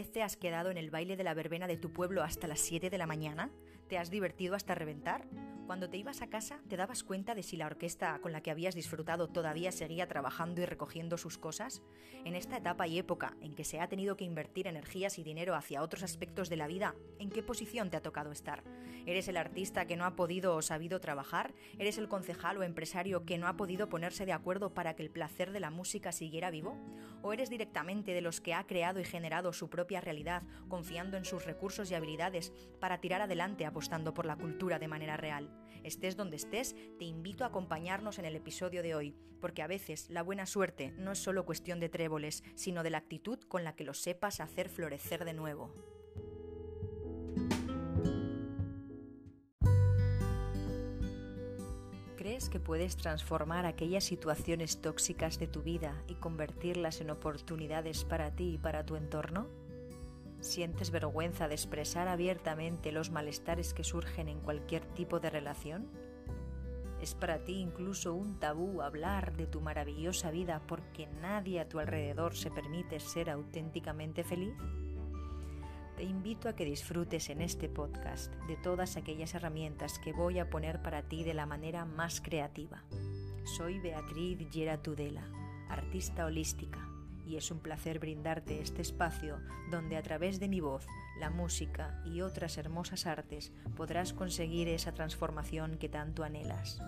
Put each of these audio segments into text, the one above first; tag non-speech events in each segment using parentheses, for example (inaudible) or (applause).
te has quedado en el baile de la verbena de tu pueblo hasta las 7 de la mañana? ¿Te has divertido hasta reventar? Cuando te ibas a casa, ¿te dabas cuenta de si la orquesta con la que habías disfrutado todavía seguía trabajando y recogiendo sus cosas? En esta etapa y época en que se ha tenido que invertir energías y dinero hacia otros aspectos de la vida, ¿en qué posición te ha tocado estar? ¿Eres el artista que no ha podido o sabido trabajar? ¿Eres el concejal o empresario que no ha podido ponerse de acuerdo para que el placer de la música siguiera vivo? ¿O eres directamente de los que ha creado y generado su propia realidad, confiando en sus recursos y habilidades para tirar adelante apostando por la cultura de manera real? Estés donde estés, te invito a acompañarnos en el episodio de hoy, porque a veces la buena suerte no es solo cuestión de tréboles, sino de la actitud con la que lo sepas hacer florecer de nuevo. ¿Crees que puedes transformar aquellas situaciones tóxicas de tu vida y convertirlas en oportunidades para ti y para tu entorno? ¿Sientes vergüenza de expresar abiertamente los malestares que surgen en cualquier tipo de relación? ¿Es para ti incluso un tabú hablar de tu maravillosa vida porque nadie a tu alrededor se permite ser auténticamente feliz? Te invito a que disfrutes en este podcast de todas aquellas herramientas que voy a poner para ti de la manera más creativa. Soy Beatriz Gera Tudela, artista holística y es un placer brindarte este espacio donde a través de mi voz, la música y otras hermosas artes podrás conseguir esa transformación que tanto anhelas.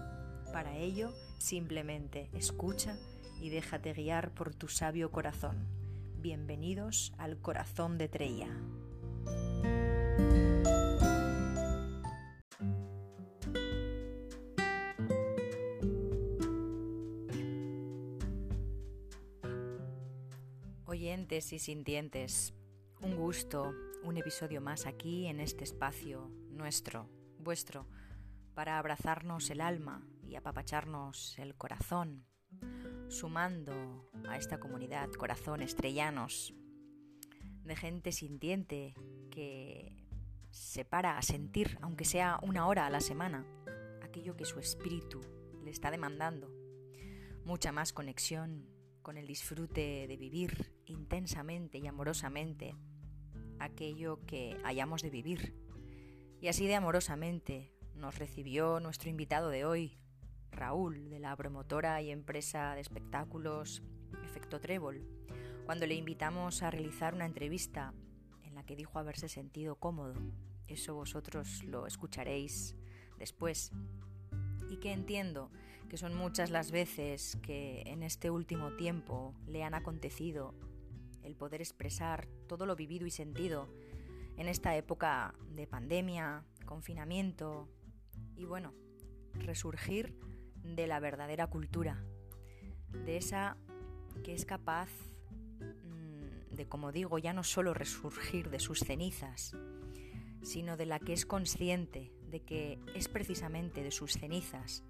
Para ello, simplemente escucha y déjate guiar por tu sabio corazón. Bienvenidos al corazón de Treya. Y sintientes, un gusto, un episodio más aquí en este espacio nuestro, vuestro, para abrazarnos el alma y apapacharnos el corazón, sumando a esta comunidad corazones estrellanos de gente sintiente que se para a sentir, aunque sea una hora a la semana, aquello que su espíritu le está demandando. Mucha más conexión con el disfrute de vivir intensamente y amorosamente aquello que hayamos de vivir. Y así de amorosamente nos recibió nuestro invitado de hoy, Raúl, de la promotora y empresa de espectáculos Efecto Trébol, cuando le invitamos a realizar una entrevista en la que dijo haberse sentido cómodo. Eso vosotros lo escucharéis después y que entiendo que son muchas las veces que en este último tiempo le han acontecido el poder expresar todo lo vivido y sentido en esta época de pandemia, confinamiento y bueno, resurgir de la verdadera cultura, de esa que es capaz mm, de, como digo, ya no solo resurgir de sus cenizas, sino de la que es consciente de que es precisamente de sus cenizas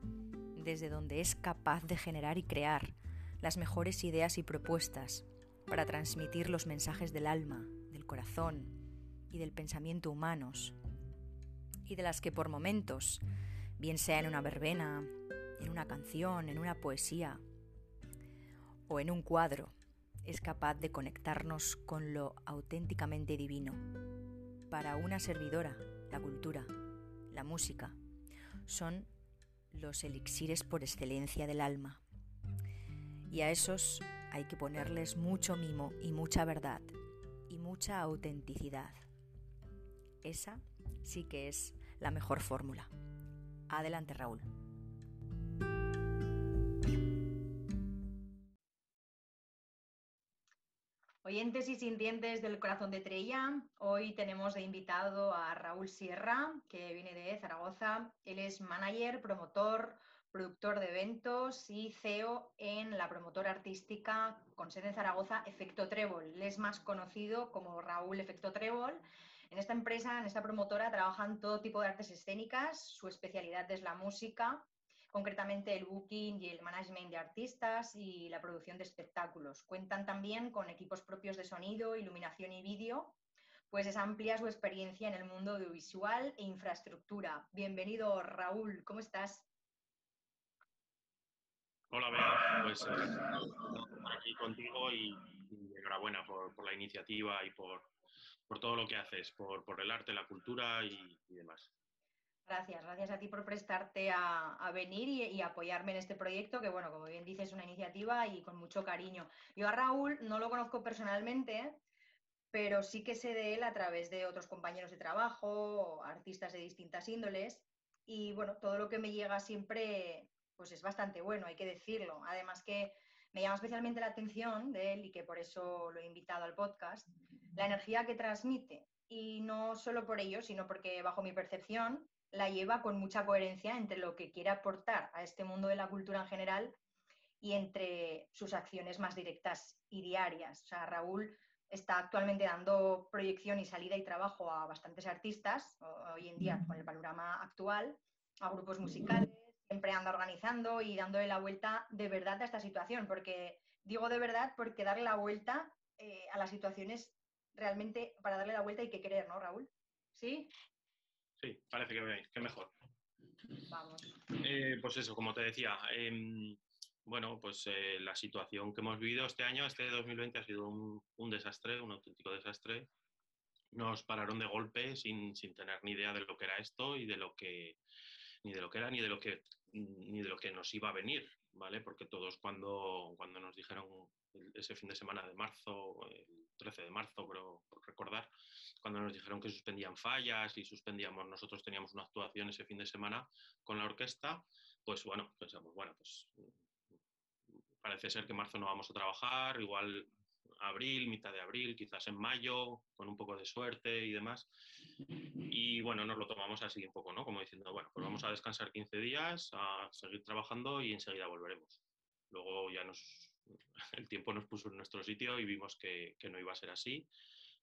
desde donde es capaz de generar y crear las mejores ideas y propuestas para transmitir los mensajes del alma, del corazón y del pensamiento humanos, y de las que por momentos, bien sea en una verbena, en una canción, en una poesía o en un cuadro, es capaz de conectarnos con lo auténticamente divino para una servidora, la cultura, la música, son los elixires por excelencia del alma. Y a esos hay que ponerles mucho mimo y mucha verdad y mucha autenticidad. Esa sí que es la mejor fórmula. Adelante Raúl. Oyentes y sintientes del corazón de Trella, hoy tenemos de invitado a Raúl Sierra, que viene de Zaragoza. Él es manager, promotor, productor de eventos y CEO en la promotora artística con sede en Zaragoza, Efecto Trébol. Es más conocido como Raúl Efecto Trébol. En esta empresa, en esta promotora, trabajan todo tipo de artes escénicas. Su especialidad es la música, concretamente el booking y el management de artistas y la producción de espectáculos. Cuentan también con equipos propios de sonido, iluminación y vídeo, pues es amplia su experiencia en el mundo audiovisual e infraestructura. Bienvenido, Raúl, ¿cómo estás? Hola, Bea, pues eh, aquí contigo y, enhorabuena por, la iniciativa y por, por todo lo que haces, por, el arte, la cultura y, demás. Gracias, gracias a ti por prestarte a, venir y, apoyarme en este proyecto, que bueno, como bien dices, es una iniciativa y con mucho cariño. Yo a Raúl no lo conozco personalmente, pero sí que sé de él a través de otros compañeros de trabajo, artistas de distintas índoles, y bueno, todo lo que me llega siempre pues es bastante bueno, hay que decirlo. Además que me llama especialmente la atención de él y que por eso lo he invitado al podcast, la energía que transmite. Y no solo por ello, sino porque bajo mi percepción la lleva con mucha coherencia entre lo que quiere aportar a este mundo de la cultura en general y entre sus acciones más directas y diarias. O sea, Raúl está actualmente dando proyección y salida y trabajo a bastantes artistas hoy en día con el panorama actual, a grupos musicales, siempre anda organizando y dándole la vuelta de verdad a esta situación, porque digo de verdad porque darle la vuelta eh, a las situaciones realmente, para darle la vuelta hay que querer, ¿no, Raúl? ¿Sí? Sí, parece que, que mejor. Vamos. Eh, pues eso, como te decía, em, bueno, pues eh, la situación que hemos vivido este año, este 2020, ha sido un, desastre, un auténtico desastre. Nos pararon de golpe sin, sin, tener ni idea de lo que era esto y de lo que ni de lo que era ni de lo que ni de lo que nos iba a venir, ¿vale? Porque todos cuando, cuando nos dijeron ese fin de semana de marzo, el 13 de marzo, creo recordar, cuando nos dijeron que suspendían fallas y suspendíamos, nosotros teníamos una actuación ese fin de semana con la orquesta, pues bueno, pensamos, bueno, pues parece ser que marzo no vamos a trabajar, igual abril, mitad de abril, quizás en mayo, con un poco de suerte y demás. Y bueno, nos lo tomamos así un poco, ¿no? Como diciendo, bueno, pues vamos a descansar 15 días, a seguir trabajando y enseguida volveremos. Luego ya nos, (laughs) el tiempo nos puso en nuestro sitio y vimos que, que no iba a ser así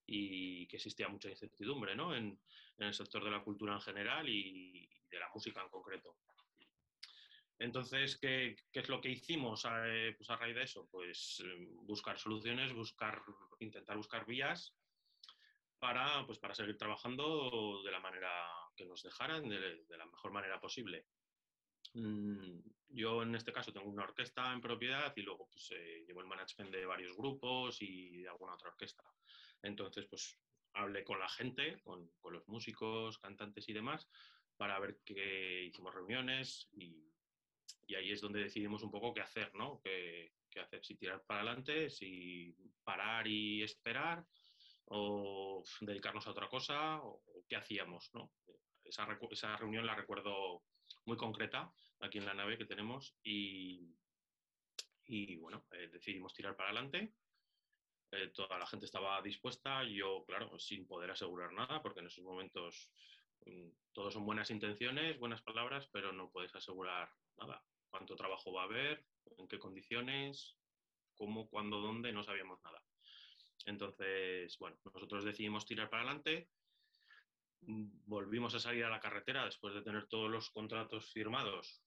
y que existía mucha incertidumbre ¿no? en, en, el sector de la cultura en general y de la música en concreto. Entonces, ¿qué, es lo que hicimos a, eh, pues a raíz de eso? Pues eh, buscar soluciones, buscar, intentar buscar vías para, pues para seguir trabajando de la manera que nos dejaran, de, la mejor manera posible. Mm, yo en este caso tengo una orquesta en propiedad y luego pues, eh, llevo el management de varios grupos y de alguna otra orquesta. Entonces, pues hablé con la gente, con, con los músicos, cantantes y demás, para ver qué hicimos reuniones y y ahí es donde decidimos un poco qué hacer, ¿no? Qué, hacer, si tirar para adelante, si parar y esperar, o dedicarnos a otra cosa, o, qué hacíamos, ¿no? Esa, esa, reunión la recuerdo muy concreta aquí en la nave que tenemos y, y bueno, eh, decidimos tirar para adelante. Eh, toda la gente estaba dispuesta, yo, claro, sin poder asegurar nada, porque en esos momentos mm, todos son buenas intenciones, buenas palabras, pero no puedes asegurar nada cuánto trabajo va a haber, en qué condiciones, cómo, cuándo, dónde, no sabíamos nada. Entonces, bueno, nosotros decidimos tirar para adelante, volvimos a salir a la carretera después de tener todos los contratos firmados,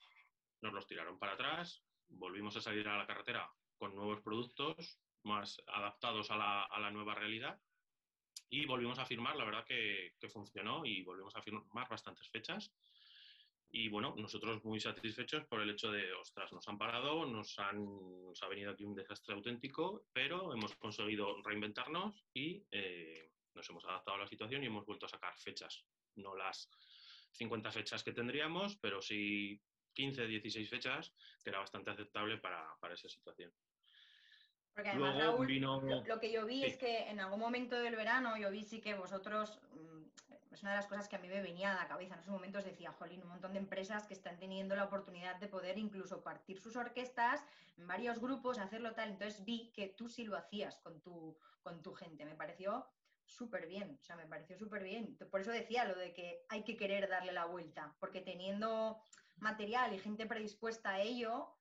nos los tiraron para atrás, volvimos a salir a la carretera con nuevos productos más adaptados a la, nueva realidad. Y volvimos a firmar, la verdad que, que funcionó y volvimos a firmar bastantes fechas y bueno, nosotros muy satisfechos por el hecho de, ostras, nos han parado, nos, han, nos ha venido aquí un desastre auténtico, pero hemos conseguido reinventarnos y eh, nos hemos adaptado a la situación y hemos vuelto a sacar fechas. No las 50 fechas que tendríamos, pero sí 15, 16 fechas, que era bastante aceptable para, para esa situación. Porque además, Raúl, lo, que yo vi es que en algún momento del verano yo vi sí que vosotros, mm, es una de las cosas que a mí me venía a la cabeza, en esos momentos decía, jolín, un montón de empresas que están teniendo la oportunidad de poder incluso partir sus orquestas en varios grupos, hacerlo tal. Entonces vi que tú sí lo hacías con tu, con tu gente. Me pareció súper bien, o sea, me pareció súper bien. Por eso decía lo de que hay que querer darle la vuelta, porque teniendo material y gente predispuesta a ello,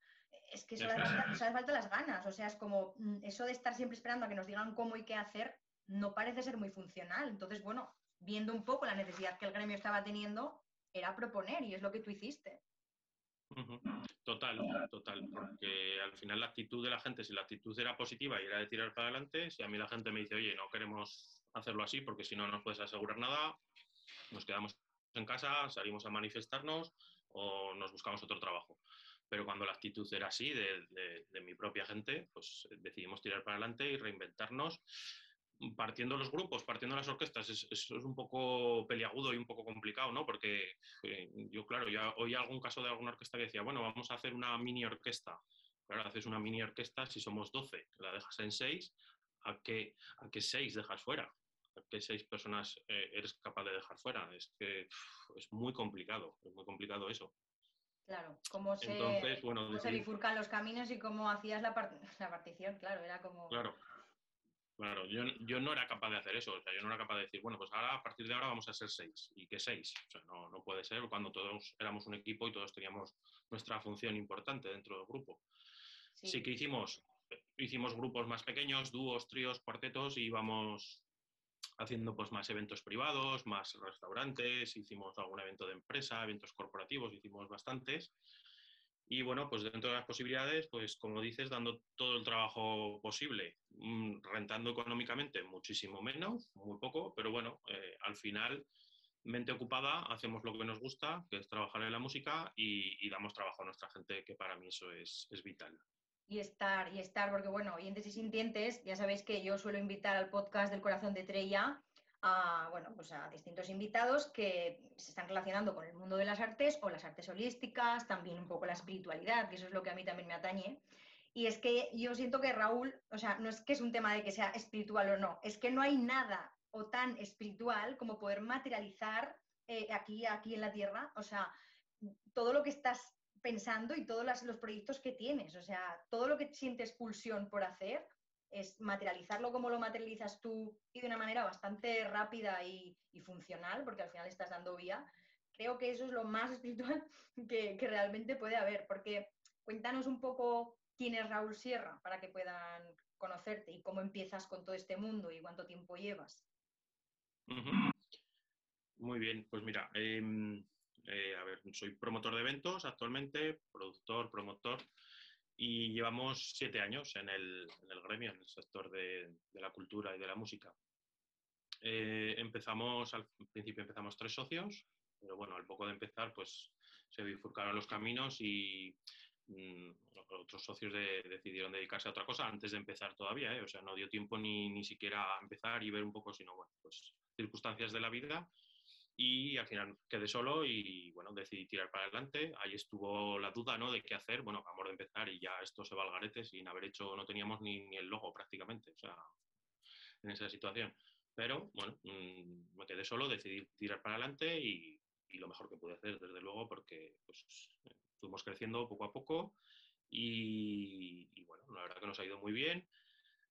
es que eso hace falta, falta las ganas. O sea, es como mm, eso de estar siempre esperando a que nos digan cómo y qué hacer, no parece ser muy funcional. Entonces, bueno, viendo un poco la necesidad que el gremio estaba teniendo, era proponer y es lo que tú hiciste. Total, total, porque al final la actitud de la gente, si la actitud era positiva y era de tirar para adelante, si a mí la gente me dice, oye, no queremos hacerlo así porque si no nos puedes asegurar nada, nos quedamos en casa, salimos a manifestarnos o nos buscamos otro trabajo pero cuando la actitud era así, de, mi propia gente, pues decidimos tirar para adelante y reinventarnos partiendo los grupos, partiendo las orquestas, eso es, un poco peliagudo y un poco complicado, ¿no? Porque eh, yo, claro, ya oí algún caso de alguna orquesta que decía, bueno, vamos a hacer una mini orquesta. Claro, haces una mini orquesta si somos 12, la dejas en 6, ¿a qué, a qué 6 dejas fuera? ¿A qué 6 personas eh, eres capaz de dejar fuera? Es que es muy complicado, es muy complicado eso. Claro, cómo se, se bifurcan los caminos y cómo hacías la, (laughs) la partición, claro, era como... Claro, Claro, yo, yo, no era capaz de hacer eso, o sea, yo no era capaz de decir, bueno, pues ahora a partir de ahora vamos a ser seis. ¿Y qué seis? O sea, no, no puede ser cuando todos éramos un equipo y todos teníamos nuestra función importante dentro del grupo. Sí, que hicimos, hicimos grupos más pequeños, dúos, tríos, cuartetos, y íbamos haciendo pues más eventos privados, más restaurantes, hicimos algún evento de empresa, eventos corporativos, hicimos bastantes. Y bueno, pues dentro de las posibilidades, pues como dices, dando todo el trabajo posible, mm, rentando económicamente muchísimo menos, muy poco, pero bueno, eh, al final, mente ocupada, hacemos lo que nos gusta, que es trabajar en la música y, damos trabajo a nuestra gente, que para mí eso es, es vital. Y estar, y estar, porque bueno, oyentes y sintientes, ya sabéis que yo suelo invitar al podcast del corazón de Trella a, bueno, pues a distintos invitados que se están relacionando con el mundo de las artes o las artes holísticas, también un poco la espiritualidad, que eso es lo que a mí también me atañe. Y es que yo siento que Raúl, o sea, no es que es un tema de que sea espiritual o no, es que no hay nada o tan espiritual como poder materializar eh, aquí, aquí en la Tierra, o sea, todo lo que estás pensando y todos los proyectos que tienes, o sea, todo lo que sientes pulsión por hacer, es materializarlo como lo materializas tú y de una manera bastante rápida y, funcional, porque al final estás dando vía, creo que eso es lo más (laughs) espiritual que, realmente puede haber, porque cuéntanos un poco quién es Raúl Sierra para que puedan conocerte y cómo empiezas con todo este mundo y cuánto tiempo llevas. Muy bien, pues mira, em, eh, a ver, soy promotor de eventos actualmente, productor, promotor y llevamos siete años en el, en el gremio, en el sector de, de, la cultura y de la música. Eh, empezamos, al principio empezamos tres socios, pero bueno, al poco de empezar, pues se bifurcaron los caminos y mm, otros socios decidieron dedicarse a otra cosa antes de empezar todavía, ¿eh? o sea, no dio tiempo ni, ni siquiera a empezar y ver un poco, sino bueno, pues circunstancias de la vida y al final quedé solo y bueno, decidí tirar para adelante. Ahí estuvo la duda ¿no? de qué hacer. Bueno, acabamos de empezar y ya esto se va al garete sin haber hecho, no teníamos ni, ni el logo prácticamente, o sea, en esa situación. Pero bueno, mm, me quedé solo, decidí tirar para adelante y, y lo mejor que pude hacer, desde luego, porque pues, fuimos creciendo poco a poco y, y bueno, la verdad que nos ha ido muy bien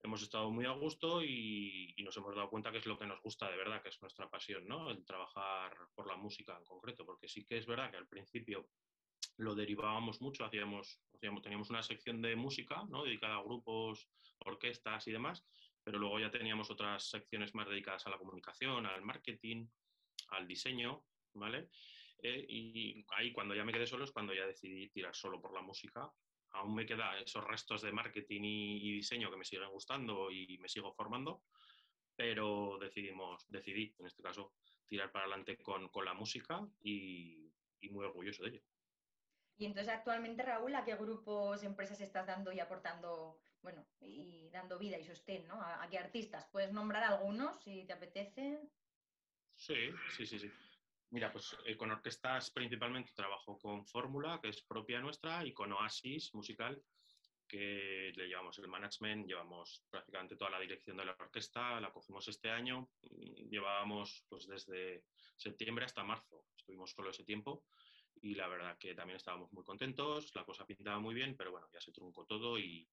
hemos estado muy a gusto y, nos hemos dado cuenta que es lo que nos gusta de verdad, que es nuestra pasión, ¿no? El trabajar por la música en concreto, porque sí que es verdad que al principio lo derivábamos mucho, hacíamos, teníamos una sección de música, ¿no? Dedicada a grupos, orquestas y demás, pero luego ya teníamos otras secciones más dedicadas a la comunicación, al marketing, al diseño, ¿vale? Eh, y ahí cuando ya me quedé solo es cuando ya decidí tirar solo por la música aún me quedan esos restos de marketing y, diseño que me siguen gustando y me sigo formando, pero decidimos, decidí, en este caso, tirar para adelante con, la música y, muy orgulloso de ello. Y entonces actualmente, Raúl, ¿a qué grupos, empresas estás dando y aportando, bueno, y dando vida y sostén, ¿no? ¿A, qué artistas? ¿Puedes nombrar algunos si te apetece? Sí, sí, sí, sí. Mira, pues eh, con orquestas principalmente trabajo con Fórmula, que es propia nuestra, y con Oasis Musical, que le llevamos el management, llevamos prácticamente toda la dirección de la orquesta, la cogimos este año, llevábamos pues desde septiembre hasta marzo, estuvimos solo ese tiempo y la verdad que también estábamos muy contentos, la cosa pintaba muy bien, pero bueno, ya se truncó todo y,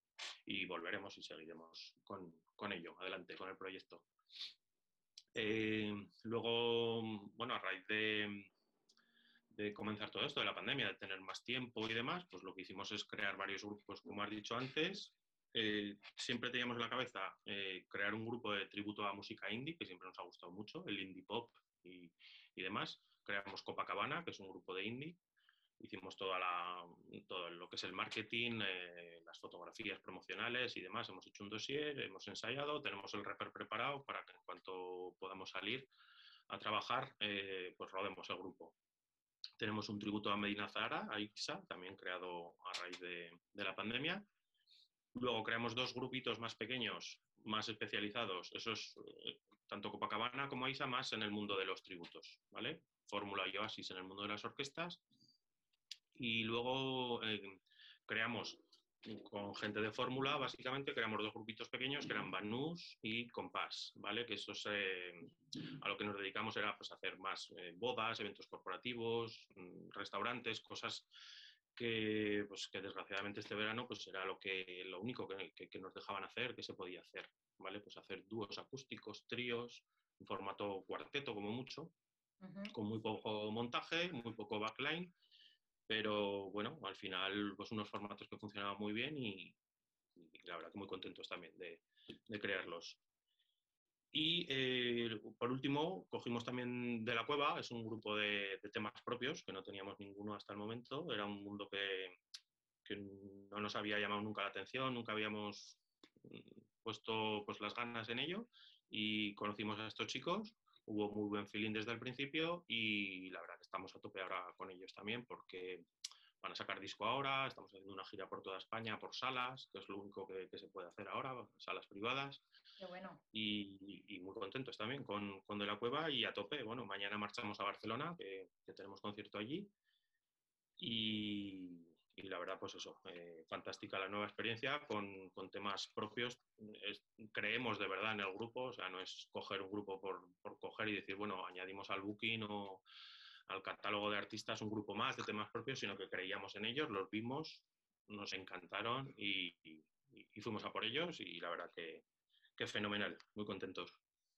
volveremos y seguiremos con ello, adelante con el proyecto. Eh, luego, bueno, a raíz de, comenzar todo esto, de la pandemia, de tener más tiempo y demás, pues lo que hicimos es crear varios grupos, como has dicho antes. Eh, siempre teníamos en la cabeza eh, crear un grupo de tributo a música indie, que siempre nos ha gustado mucho, el indie pop y, y demás. Creamos Copacabana, que es un grupo de indie hicimos toda la, todo lo que es el marketing, eh, las fotografías promocionales y demás. Hemos hecho un dossier, hemos ensayado, tenemos el reper preparado para que en cuanto podamos salir a trabajar, eh, pues rodemos el grupo. Tenemos un tributo a Medina Zahara, a IXA, también creado a raíz de, la pandemia. Luego creamos dos grupitos más pequeños, más especializados. Eso es eh, tanto Copacabana como Isa más en el mundo de los tributos, ¿vale? Fórmula y Oasis en el mundo de las orquestas. Y luego eh, creamos con gente de fórmula, básicamente creamos dos grupitos pequeños que eran Banús y Compás, ¿vale? Que eso a lo que nos dedicamos era pues, hacer más eh, bodas, eventos corporativos, mm, restaurantes, cosas que, pues, que desgraciadamente este verano pues era lo, que, lo único que, nos dejaban hacer, que se podía hacer, ¿vale? Pues hacer dúos acústicos, tríos, en formato cuarteto como mucho, con muy poco montaje, muy poco backline, pero bueno, al final pues unos formatos que funcionaban muy bien y, la verdad que muy contentos también de, crearlos. Y eh, por último, cogimos también de la cueva, es un grupo de, temas propios, que no teníamos ninguno hasta el momento. Era un mundo que, que, no nos había llamado nunca la atención, nunca habíamos mm, puesto pues, las ganas en ello. Y conocimos a estos chicos, hubo muy buen feeling desde el principio y la verdad que estamos a tope ahora con ellos también porque van a sacar disco ahora, estamos haciendo una gira por toda España, por salas, que es lo único que, se puede hacer ahora, salas privadas. Qué bueno. Y, muy contentos también con, con, De la Cueva y a tope. Bueno, mañana marchamos a Barcelona, que, tenemos concierto allí. Y, la verdad, pues eso, eh, fantástica la nueva experiencia con, con temas propios. creemos de verdad en el grupo, o sea, no es coger un grupo por, por coger y decir, bueno, añadimos al booking o al catálogo de artistas un grupo más de temas propios, sino que creíamos en ellos, los vimos, nos encantaron y, fuimos a por ellos y la verdad que, que, fenomenal, muy contentos.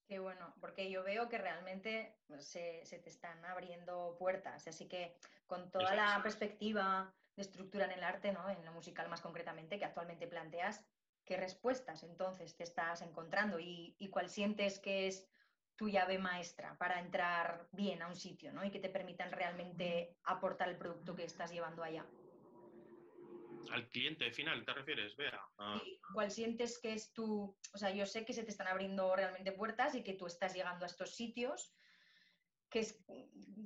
Qué bueno, porque yo veo que realmente se, te están abriendo puertas, así que con toda la perspectiva de estructura en el arte, ¿no? en lo musical más concretamente, que actualmente planteas, ¿qué respuestas entonces te estás encontrando y, y cuál sientes que es tu llave maestra para entrar bien a un sitio ¿no? y que te permitan realmente aportar el producto que estás llevando allá. Al cliente final, ¿te refieres? Vea. Ah. ¿Cuál sientes que es tu... O sea, yo sé que se te están abriendo realmente puertas y que tú estás llegando a estos sitios que, es,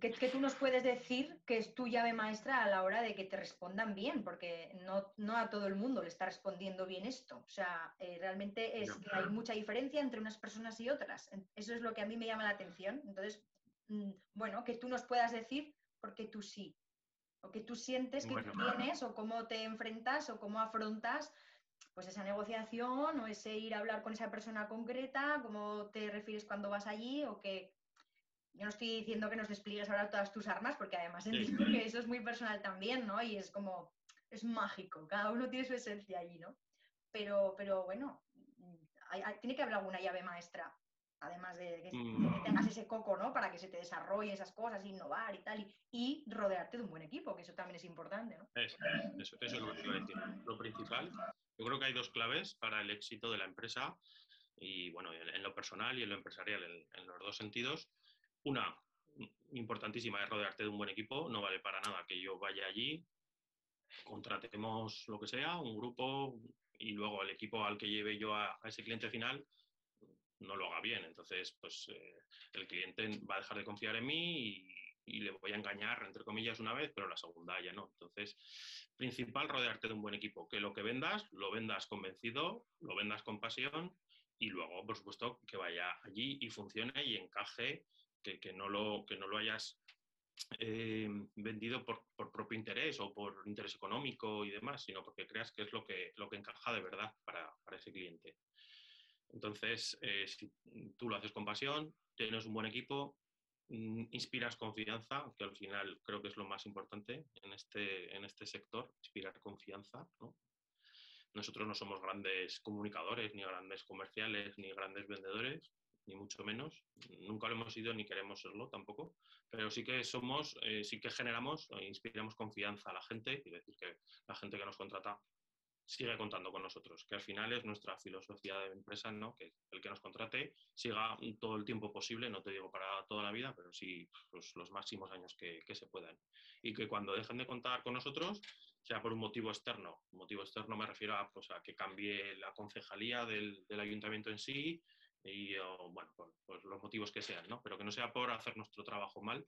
que, tú nos puedes decir que es tu llave maestra a la hora de que te respondan bien, porque no, no a todo el mundo le está respondiendo bien esto. O sea, eh, realmente es que hay mucha diferencia entre unas personas y otras. Eso es lo que a mí me llama la atención. Entonces, mm, bueno, que tú nos puedas decir porque tú sí, o que tú sientes que tú tienes, o cómo te enfrentas, o cómo afrontas pues esa negociación, o ese ir a hablar con esa persona concreta, cómo te refieres cuando vas allí, o que yo no estoy diciendo que nos despliegues ahora todas tus armas, porque además entiendo que eso es muy personal también, ¿no? Y es como, es mágico, cada uno tiene su esencia allí, ¿no? Pero, pero bueno, tiene que haber alguna llave maestra, además de que, mm. tengas ese coco, ¿no? Para que se te desarrollen esas cosas, innovar y tal, y, rodearte de un buen equipo, que eso también es importante, ¿no? eso, es lo que iba a decir. Lo principal, yo creo que hay dos claves para el éxito de la empresa, y bueno, en, lo personal y en lo empresarial, en los dos sentidos una importantísima es rodearte de un buen equipo. No vale para nada que yo vaya allí, contratemos lo que sea, un grupo, y luego el equipo al que lleve yo a, ese cliente final no lo haga bien. Entonces, pues eh, el cliente va a dejar de confiar en mí y, le voy a engañar, entre comillas, una vez, pero la segunda ya no. Entonces, principal, rodearte de un buen equipo. Que lo que vendas, lo vendas convencido, lo vendas con pasión y luego, por supuesto, que vaya allí y funcione y encaje que, no, lo, que no lo hayas eh, vendido por, propio interés o por interés económico y demás, sino porque creas que es lo que, lo que encaja de verdad para, ese cliente. Entonces, eh, si tú lo haces con pasión, tienes un buen equipo, mm, inspiras confianza, que al final creo que es lo más importante en este, en este sector, inspirar confianza. Nosotros no somos grandes comunicadores, ni grandes comerciales, ni grandes vendedores, ni mucho menos. Nunca lo hemos sido ni queremos serlo tampoco, pero sí que somos, eh, sí que generamos e inspiramos confianza a la gente, y decir que la gente que nos contrata sigue contando con nosotros, que al final es nuestra filosofía de empresa, ¿no? que el que nos contrate siga todo el tiempo posible, no te digo para toda la vida, pero sí pues, los máximos años que, se puedan. Y que cuando dejen de contar con nosotros, sea por un motivo externo, motivo externo me refiero a, pues, que cambie la concejalía del, del ayuntamiento en sí, y bueno, por, los motivos que sean, ¿no? Pero que no sea por hacer nuestro trabajo mal,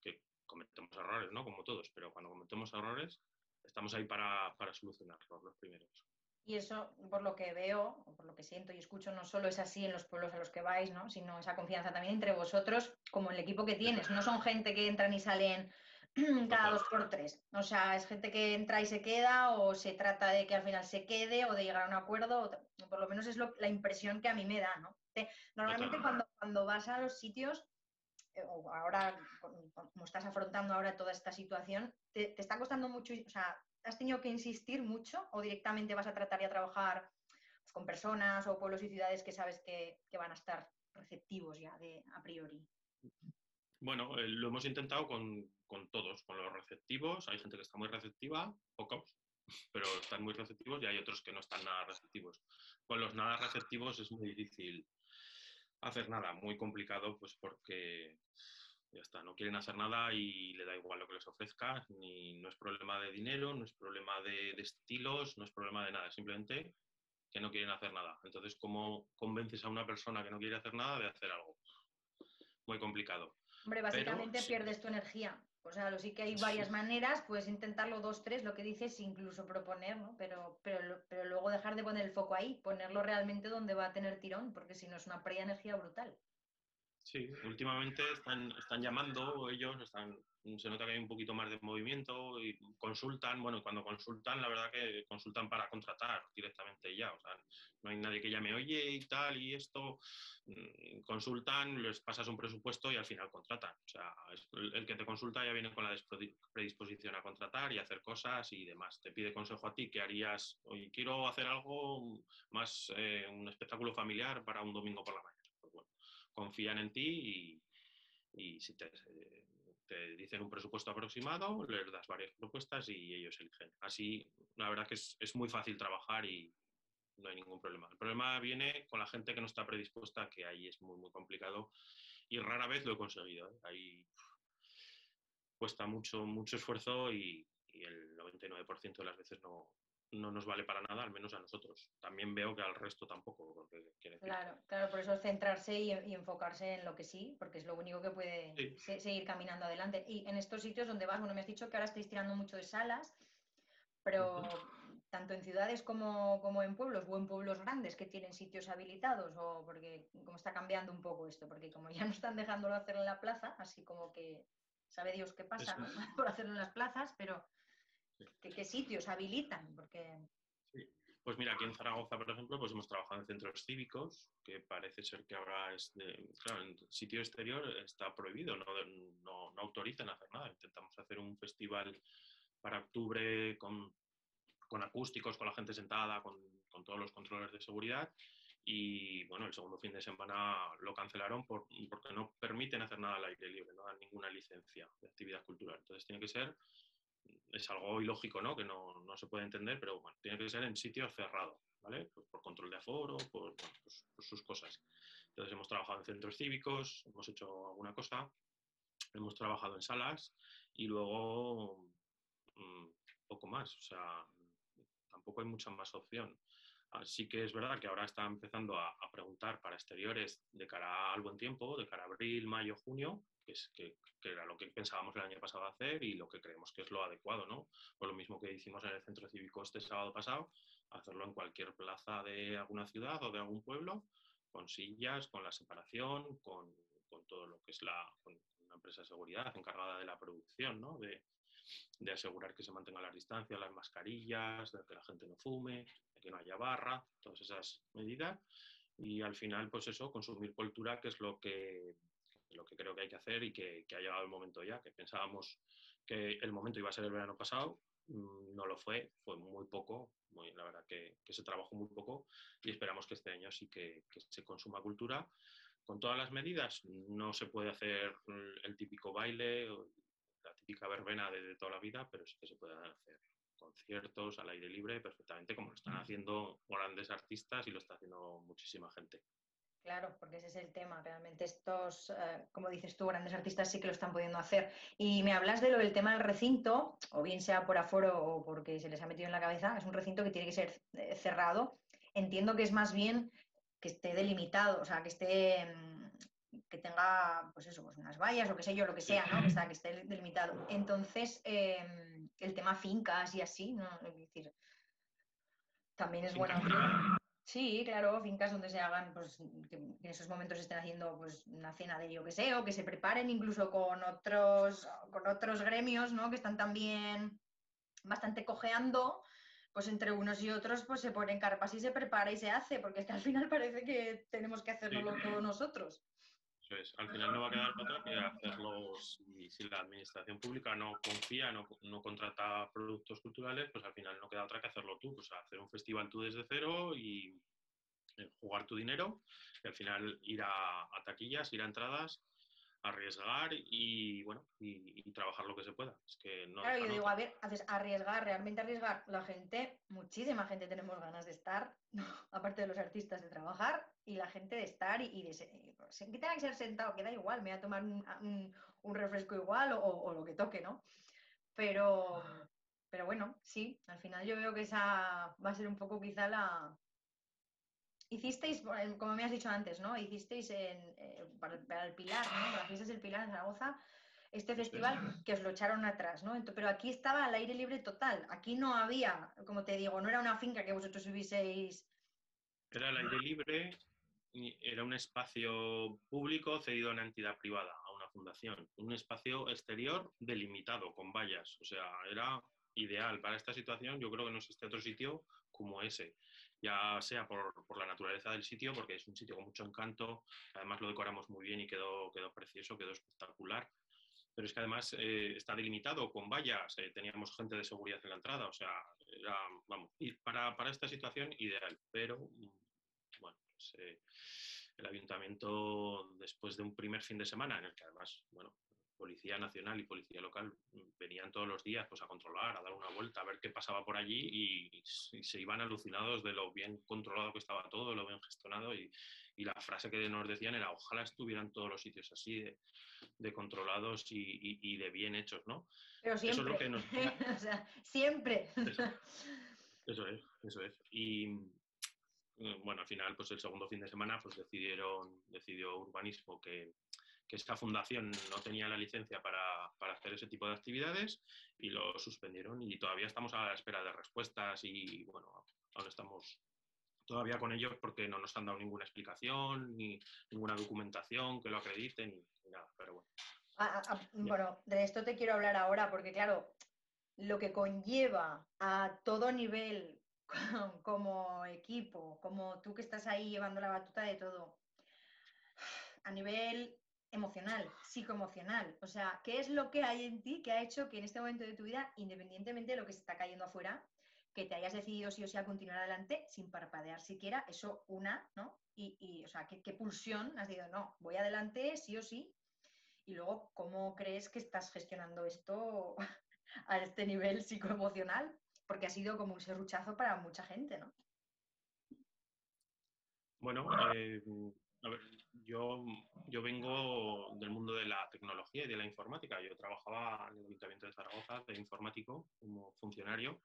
que cometemos errores, ¿no? Como todos, pero cuando cometemos errores estamos ahí para, para solucionarlos los primeros. Y eso, por lo que veo, por lo que siento y escucho, no solo es así en los pueblos a los que vais, ¿no? sino esa confianza también entre vosotros, como el equipo que tienes. No son gente que entran y salen (clears throat) cada dos por tres. O sea, es gente que entra y se queda, o se trata de que al final se quede, o de llegar a un acuerdo, o por lo menos es la impresión que a mí me da, ¿no? normalmente cuando, cuando vas a los sitios, eh, o ahora, como estás afrontando ahora toda esta situación, te, te está costando mucho, o sea, ¿Has tenido que insistir mucho o directamente vas a tratar de trabajar pues, con personas o pueblos y ciudades que sabes que, van a estar receptivos ya de, a priori? Bueno, eh, lo hemos intentado con, todos, con los receptivos. Hay gente que está muy receptiva, pocos, (laughs) pero están muy receptivos y hay otros que no están nada receptivos. Con los nada receptivos es muy difícil hacer nada, muy complicado, pues porque ya está, no quieren hacer nada y le da igual lo que les ofrezcas, ni no es problema de dinero, no es problema de, estilos, no es problema de nada, simplemente que no quieren hacer nada. Entonces, ¿cómo convences a una persona que no quiere hacer nada de hacer algo? Muy complicado. Hombre, básicamente pierdes tu energía. O sea, lo sí que hay varias maneras, puedes intentarlo dos, tres, lo que dices, incluso proponer, ¿no? Pero, pero, pero luego dejar de poner el foco ahí, ponerlo realmente donde va a tener tirón, porque si no es una pérdida de energía brutal. Sí, últimamente están, están llamando ellos, están, se nota que hay un poquito más de movimiento y consultan, bueno, cuando consultan, la verdad que consultan para contratar directamente ya, o sea, no hay nadie que llame, oye y tal y esto, mm, consultan, les pasas un presupuesto y al final contratan, o sea, el que te consulta ya viene con la predisposición a contratar y hacer cosas y demás, te pide consejo a ti, ¿qué harías? Oye, quiero hacer algo más, eh, un espectáculo familiar para un domingo por la mañana confían en ti y, si te, dicen un presupuesto aproximado, les das varias propuestas y ellos eligen. Así, la verdad que es, muy fácil trabajar y no hay ningún problema. El problema viene con la gente que no está predispuesta, que ahí es muy, muy complicado y rara vez lo he conseguido. ¿eh? Ahí cuesta mucho, mucho esfuerzo y, y el 99% de las veces no, no nos vale para nada, al menos a nosotros. También veo que al resto tampoco. Porque claro, claro, por eso centrarse y, enfocarse en lo que sí, porque es lo único que puede seguir caminando adelante. Y en estos sitios donde vas, bueno, me has dicho que ahora estáis tirando mucho de salas, pero tanto en ciudades como, como, en pueblos o en pueblos grandes que tienen sitios habilitados, o porque como está cambiando un poco esto, porque como ya no están dejándolo hacer en la plaza, así como que sabe Dios qué pasa (laughs) por hacerlo en las plazas, pero ¿Qué, sitios habilitan? Porque... Sí. Pues mira, aquí en Zaragoza, por ejemplo, pues hemos trabajado en centros cívicos, que parece ser que ahora es de, claro, en sitio exterior está prohibido, no, no, no autorizan hacer nada. Intentamos hacer un festival para octubre con, con acústicos, con la gente sentada, con, con, todos los controles de seguridad. Y bueno, el segundo fin de semana lo cancelaron por, porque no permiten hacer nada al aire libre, no dan ninguna licencia de actividad cultural. Entonces tiene que ser es algo ilógico, ¿no? Que no, se puede entender, pero bueno, tiene que ser en sitio cerrado, ¿vale? Pues por control de aforo, por, pues, sus cosas. Entonces hemos trabajado en centros cívicos, hemos hecho alguna cosa, hemos trabajado en salas y luego mm, poco más, o sea, tampoco hay mucha más opción. Así que es verdad que ahora está empezando a, preguntar para exteriores de cara al buen tiempo, de cara a abril, mayo, junio, que, es, que, era lo que pensábamos el año pasado hacer y lo que creemos que es lo adecuado, ¿no? Por lo mismo que hicimos en el centro cívico este sábado pasado, hacerlo en cualquier plaza de alguna ciudad o de algún pueblo, con sillas, con la separación, con, con todo lo que es la una empresa de seguridad encargada de la producción, ¿no? De, de asegurar que se mantenga la distancia, las mascarillas, de que la gente no fume, que no haya barra, todas esas medidas. Y al final, pues eso, consumir cultura, que es lo que lo que creo que hay que hacer y que, ha llegado el momento ya, que pensábamos que el momento iba a ser el verano pasado, mm, no lo fue, fue muy poco, muy, la verdad que, se trabajó muy poco y esperamos que este año sí que, se consuma cultura. Con todas las medidas no se puede hacer el típico baile, la típica verbena de, de toda la vida, pero sí que se pueden hacer conciertos al aire libre perfectamente como lo están haciendo grandes artistas y lo está haciendo muchísima gente. Claro, porque ese es el tema. Realmente estos, eh, como dices tú, grandes artistas sí que lo están pudiendo hacer. Y me hablas de lo del tema del recinto, o bien sea por aforo o porque se les ha metido en la cabeza, es un recinto que tiene que ser eh, cerrado. Entiendo que es más bien que esté delimitado, o sea, que esté mm, que tenga, pues eso, pues unas vallas o qué sé yo, lo que sea, ¿no? Que, (clears throat) esté delimitado. Entonces, em, el tema fincas y así, ¿no? Es decir, También es bueno. Sí, claro, fincas donde se hagan, pues que en esos momentos estén haciendo pues una cena de yo que sé, o que se preparen incluso con otros, con otros gremios, ¿no? Que están también bastante cojeando, pues entre unos y otros pues se ponen carpas y se prepara y se hace, porque es que al final parece que tenemos que hacerlo todos nosotros. Eso es. Al final no va a quedar otra que hacerlo, si, si, la administración pública no confía, no, no, contrata productos culturales, pues al final no queda otra que hacerlo tú, pues hacer un festival tú desde cero y eh, jugar tu dinero, y al final ir a, a taquillas, ir a entradas arriesgar y bueno y, trabajar lo que se pueda. Es que no claro, yo digo, a ver, haces arriesgar, realmente arriesgar. La gente, muchísima gente tenemos ganas de estar, (laughs) aparte de los artistas de trabajar y la gente de estar y, de ser, que tenga que ser sentado, que da igual, me voy a tomar un, un, refresco igual o, o, lo que toque, ¿no? Pero, pero bueno, sí, al final yo veo que esa va a ser un poco quizá la, Hicisteis, como me has dicho antes, ¿no? Hicisteis en, eh, para, el Pilar, ¿no? Las fiestas del Pilar en Zaragoza, este festival que os lo echaron atrás, ¿no? pero aquí estaba al aire libre total. Aquí no había, como te digo, no era una finca que vosotros hubieseis. Era al aire libre, era un espacio público cedido a una entidad privada, a una fundación. Un espacio exterior delimitado, con vallas. O sea, era ideal para esta situación. Yo creo que no existe otro sitio como ese ya sea por, por, la naturaleza del sitio, porque es un sitio con mucho encanto, además lo decoramos muy bien y quedó, quedó precioso, quedó espectacular, pero es que además eh, está delimitado con vallas, eh, teníamos gente de seguridad en la entrada, o sea, era, vamos, y para, para esta situación ideal, pero mm, bueno, pues, eh, el ayuntamiento después de un primer fin de semana en el que además, bueno, Policía Nacional y Policía Local venían todos los días pues, a controlar, a dar una vuelta, a ver qué pasaba por allí y, se iban alucinados de lo bien controlado que estaba todo, lo bien gestionado y, la frase que nos decían era ojalá estuvieran todos los sitios así de, controlados y, de bien hechos, ¿no? Pero siempre, eso es lo que nos... (laughs) o sea, siempre. Eso, es, eso es. Y mm, bueno, al final, pues el segundo fin de semana, pues decidieron, decidió Urbanismo que, que esta fundación no tenía la licencia para, hacer ese tipo de actividades y lo suspendieron y todavía estamos a la espera de respuestas y bueno, aún estamos todavía con ellos porque no nos han dado ninguna explicación ni ninguna documentación que lo acredite ni, nada, pero bueno. Ah, ah, ah, bueno, de esto te quiero hablar ahora porque claro, lo que conlleva a todo nivel (laughs) como equipo, como tú que estás ahí llevando la batuta de todo, a nivel emocional, psicoemocional. O sea, ¿qué es lo que hay en ti que ha hecho que en este momento de tu vida, independientemente de lo que se está cayendo afuera, que te hayas decidido sí o sí a continuar adelante sin parpadear siquiera, eso una, ¿no? Y, o sea, ¿qué, pulsión has dicho, no, voy adelante sí o sí. Y luego, ¿cómo crees que estás gestionando esto (laughs) a este nivel psicoemocional? Porque ha sido como un serruchazo para mucha gente, ¿no? Bueno, eh, a ver, yo, yo vengo del mundo de la tecnología y de la informática. Yo trabajaba en el Ayuntamiento de Zaragoza de informático como funcionario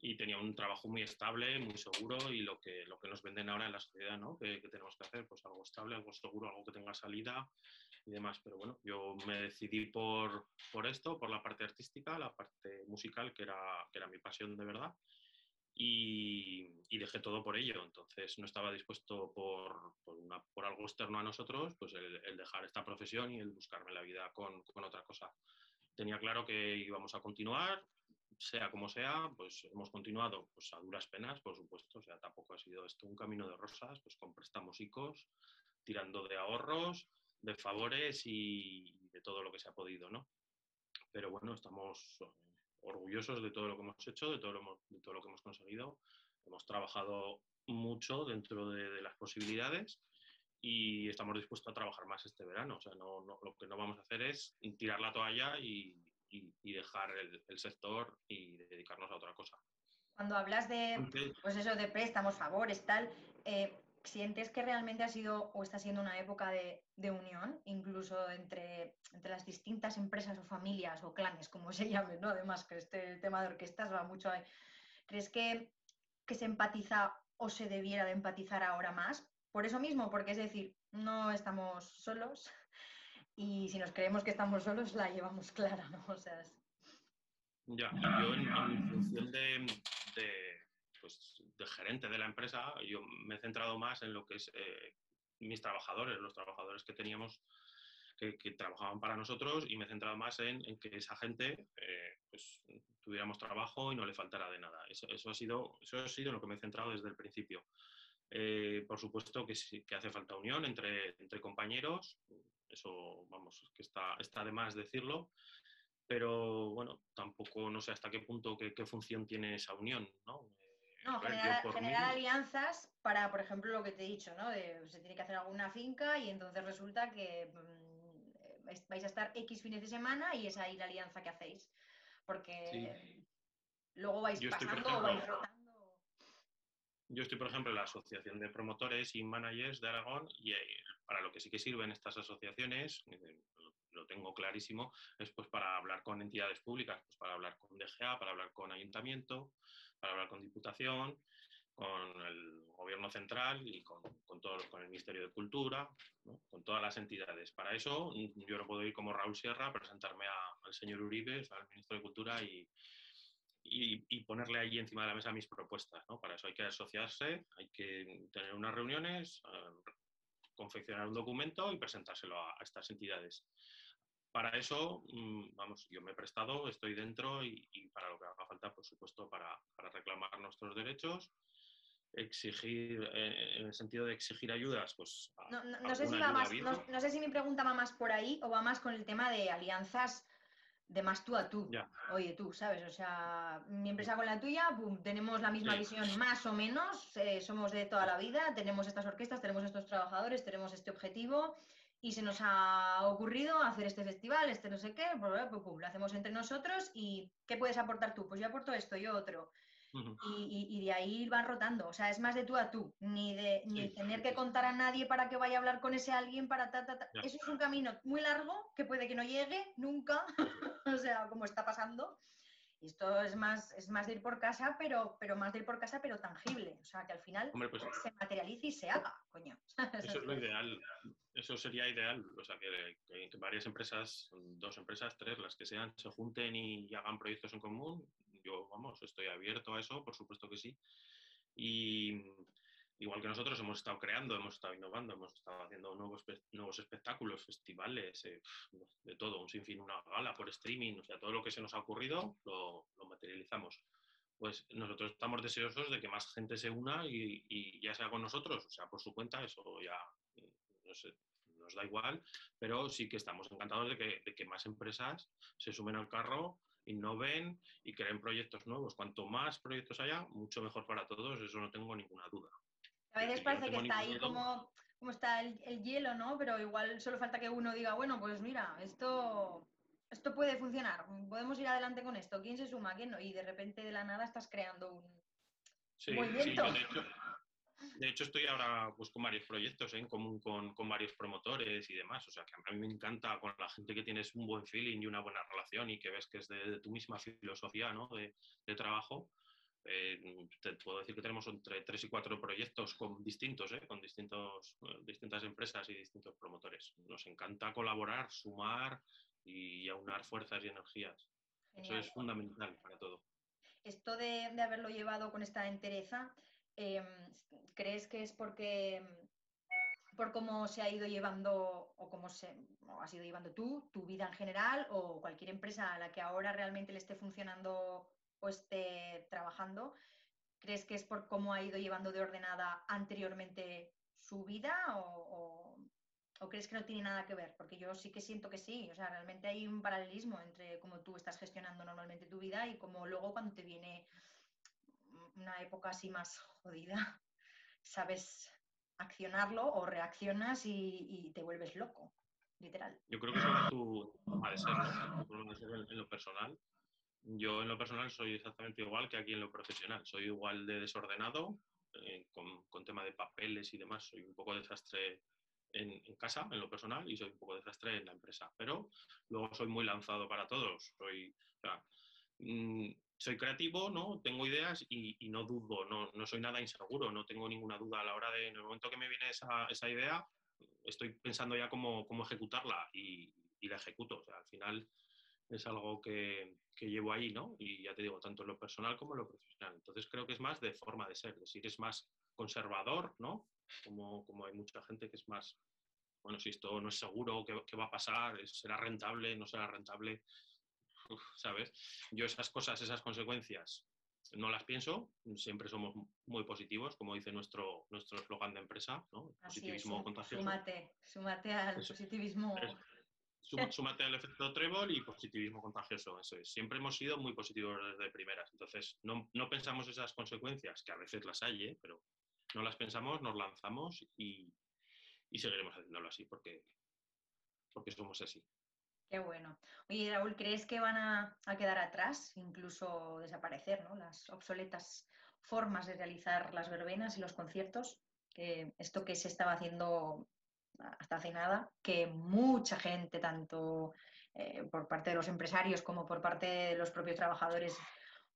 y tenía un trabajo muy estable, muy seguro y lo que, lo que nos venden ahora en la sociedad, ¿no? ¿Qué, tenemos que hacer? Pues algo estable, algo seguro, algo que tenga salida y demás. Pero bueno, yo me decidí por, por esto, por la parte artística, la parte musical, que era, que era mi pasión de verdad y, dejé todo por ello. Entonces no estaba dispuesto por, por, algo externo a nosotros, pues el, dejar esta profesión y el buscarme la vida con, con, otra cosa. Tenía claro que íbamos a continuar, sea como sea, pues hemos continuado pues a duras penas, por supuesto, o sea, tampoco ha sido esto un camino de rosas, pues con préstamos ICOs, tirando de ahorros, de favores y de todo lo que se ha podido, ¿no? Pero bueno, estamos orgullosos de todo lo que hemos hecho, de todo lo, de todo lo que hemos conseguido. Hemos trabajado mucho dentro de, las posibilidades y estamos dispuestos a trabajar más este verano. O sea, no, lo que no vamos a hacer es tirar la toalla y, dejar el, sector y dedicarnos a otra cosa. Cuando hablas de, pues eso, de préstamos, favores, tal, eh, ¿Sientes que realmente ha sido o está siendo una época de, unión, incluso entre, entre, las distintas empresas o familias o clanes, como se llamen, ¿no? Además, que este tema de orquestas va mucho ahí. ¿Crees que, se empatiza o se debiera de empatizar ahora más? Por eso mismo, porque es decir, no estamos solos y si nos creemos que estamos solos, la llevamos clara, ¿no? O sea, Ya, yo en, función de pues, de gerente de la empresa, yo me he centrado más en lo que es eh, mis trabajadores, los trabajadores que teníamos que, trabajaban para nosotros y me he centrado más en, que esa gente eh, pues, tuviéramos trabajo y no le faltara de nada. Eso, ha sido, eso ha sido lo que me he centrado desde el principio. Eh, por supuesto que, que hace falta unión entre, entre compañeros, eso vamos, que está, está de más decirlo, pero bueno, tampoco no sé hasta qué punto, qué, qué función tiene esa unión, ¿no? Generar, alianzas para, por ejemplo, lo que te he dicho, ¿no? se tiene que hacer alguna finca y entonces resulta que mm, vais a estar X fines de semana y es ahí la alianza que hacéis. Porque luego vais pasando o vais rotando. Yo estoy, por ejemplo, en la Asociación de Promotores y Managers de Aragón y eh, para lo que sí que sirven estas asociaciones, eh, lo tengo clarísimo, es pues para hablar con entidades públicas, pues para hablar con DGA, para hablar con ayuntamiento, para hablar con Diputación, con el Gobierno Central y con, con, todo, con el Ministerio de Cultura, con todas las entidades. Para eso yo no puedo ir como Raúl Sierra a presentarme al señor Uribe, al Ministro de Cultura, y, y, ponerle ahí encima de la mesa mis propuestas. ¿no? Para eso hay que asociarse, hay que tener unas reuniones, eh, confeccionar un documento y presentárselo a, estas entidades para eso, mm, vamos, yo me he prestado, estoy dentro y, para lo que haga falta, por supuesto, para, reclamar nuestros derechos, exigir, eh, en el sentido de exigir ayudas, pues... No, sé si más, no, sé si mi pregunta va más por ahí o va más con el tema de alianzas de más tú a tú. Oye, tú, ¿sabes? O sea, mi empresa con la tuya, tenemos la misma visión más o menos, eh, somos de toda la vida, tenemos estas orquestas, tenemos estos trabajadores, tenemos este objetivo y se nos ha ocurrido hacer este festival, este no sé qué, lo hacemos entre nosotros y ¿qué puedes aportar tú? Pues yo aporto esto, yo otro. y, de ahí van rotando, o sea, es más de tú a tú, ni de ni tener que contar a nadie para que vaya a hablar con ese alguien para ta, ta, ta. Eso es un camino muy largo que puede que no llegue nunca, (laughs) o sea, como está pasando. Esto es más, es más de ir por casa, pero, pero más de ir por casa, pero tangible. O sea, que al final pues se materialice y se haga, coño. (laughs) Eso es lo ideal. Eso sería ideal. O sea, que, varias empresas, dos empresas, tres, las que sean, se junten y, hagan proyectos en común. Yo, vamos, estoy abierto a eso, por supuesto que sí. Y, igual que nosotros hemos estado creando, hemos estado innovando, hemos estado haciendo nuevos, nuevos espectáculos, festivales, eh, de todo, un sinfín, una gala por streaming, o sea, todo lo que se nos ha ocurrido lo, materializamos. Pues nosotros estamos deseosos de que más gente se una y, ya sea con nosotros, o sea, por su cuenta, eso ya no sé, nos da igual, pero sí que estamos encantados de que, de que más empresas se sumen al carro innoven y creen proyectos nuevos. Cuanto más proyectos haya, mucho mejor para todos, eso no tengo ninguna duda. A veces parece que está ahí como, como está el, hielo, ¿no? Pero igual solo falta que uno diga, bueno, pues mira, esto, esto puede funcionar, podemos ir adelante con esto, ¿quién se suma? ¿Quién no? Y de repente de la nada estás creando un movimiento. de, hecho, estoy ahora pues, con varios proyectos ¿eh? en común con, con, varios promotores y demás. O sea, que a mí me encanta con la gente que tienes un buen feeling y una buena relación y que ves que es de, tu misma filosofía ¿no? de, de trabajo eh, te puedo decir que tenemos entre tres y cuatro proyectos con distintos, ¿eh? con distintos, eh, distintas empresas y distintos promotores. Nos encanta colaborar, sumar y aunar fuerzas y energías. Eso es fundamental para todo. Esto de, haberlo llevado con esta entereza, em, ¿crees que es porque por cómo se ha ido llevando o cómo se o has ido llevando tú, tu vida en general o cualquier empresa a la que ahora realmente le esté funcionando o esté trabajando, ¿crees que es por cómo ha ido llevando de ordenada anteriormente su vida o, crees que no tiene nada que ver? Porque yo sí que siento que sí, o sea, realmente hay un paralelismo entre cómo tú estás gestionando normalmente tu vida y cómo luego cuando te viene una época así más jodida, sabes accionarlo o reaccionas y, te vuelves loco, literal. Yo creo que es tu forma de ser, en lo personal yo en lo personal soy exactamente igual que aquí en lo profesional. Soy igual de desordenado eh, con, tema de papeles y demás. Soy un poco desastre en, casa, en lo personal, y soy un poco desastre en la empresa. Pero luego soy muy lanzado para todos. Soy, mm, soy creativo, ¿no? Tengo ideas y, no dudo, no, no, soy nada inseguro, no tengo ninguna duda a la hora de, en el momento que me viene esa, esa idea, estoy pensando ya cómo, cómo ejecutarla y, y, la ejecuto. O sea, al final es algo que, que, llevo ahí, ¿no? Y ya te digo, tanto en lo personal como en lo profesional. Entonces creo que es más de forma de ser, es decir, es más conservador, ¿no? Como, como hay mucha gente que es más, bueno, si esto no es seguro, ¿qué, qué va a pasar? ¿Será rentable? ¿No será rentable? ¿Sabes? Yo esas cosas, esas consecuencias, no las pienso, siempre somos muy positivos, como dice nuestro nuestro eslogan de empresa, ¿no? positivismo contagioso. Súmate, súmate al positivismo. (laughs) súmate al efecto trébol y positivismo contagioso, eso es. Siempre hemos sido muy positivos desde primeras, entonces no, no pensamos esas consecuencias, que a veces las hay, ¿eh? pero no las pensamos, nos lanzamos y, y seguiremos haciéndolo así porque, porque somos así. Qué bueno. Oye, Raúl, ¿crees que van a, quedar atrás, incluso desaparecer, ¿no? las obsoletas formas de realizar las verbenas y los conciertos? Esto que se estaba haciendo hasta hace nada, que mucha gente, tanto eh, por parte de los empresarios como por parte de los propios trabajadores,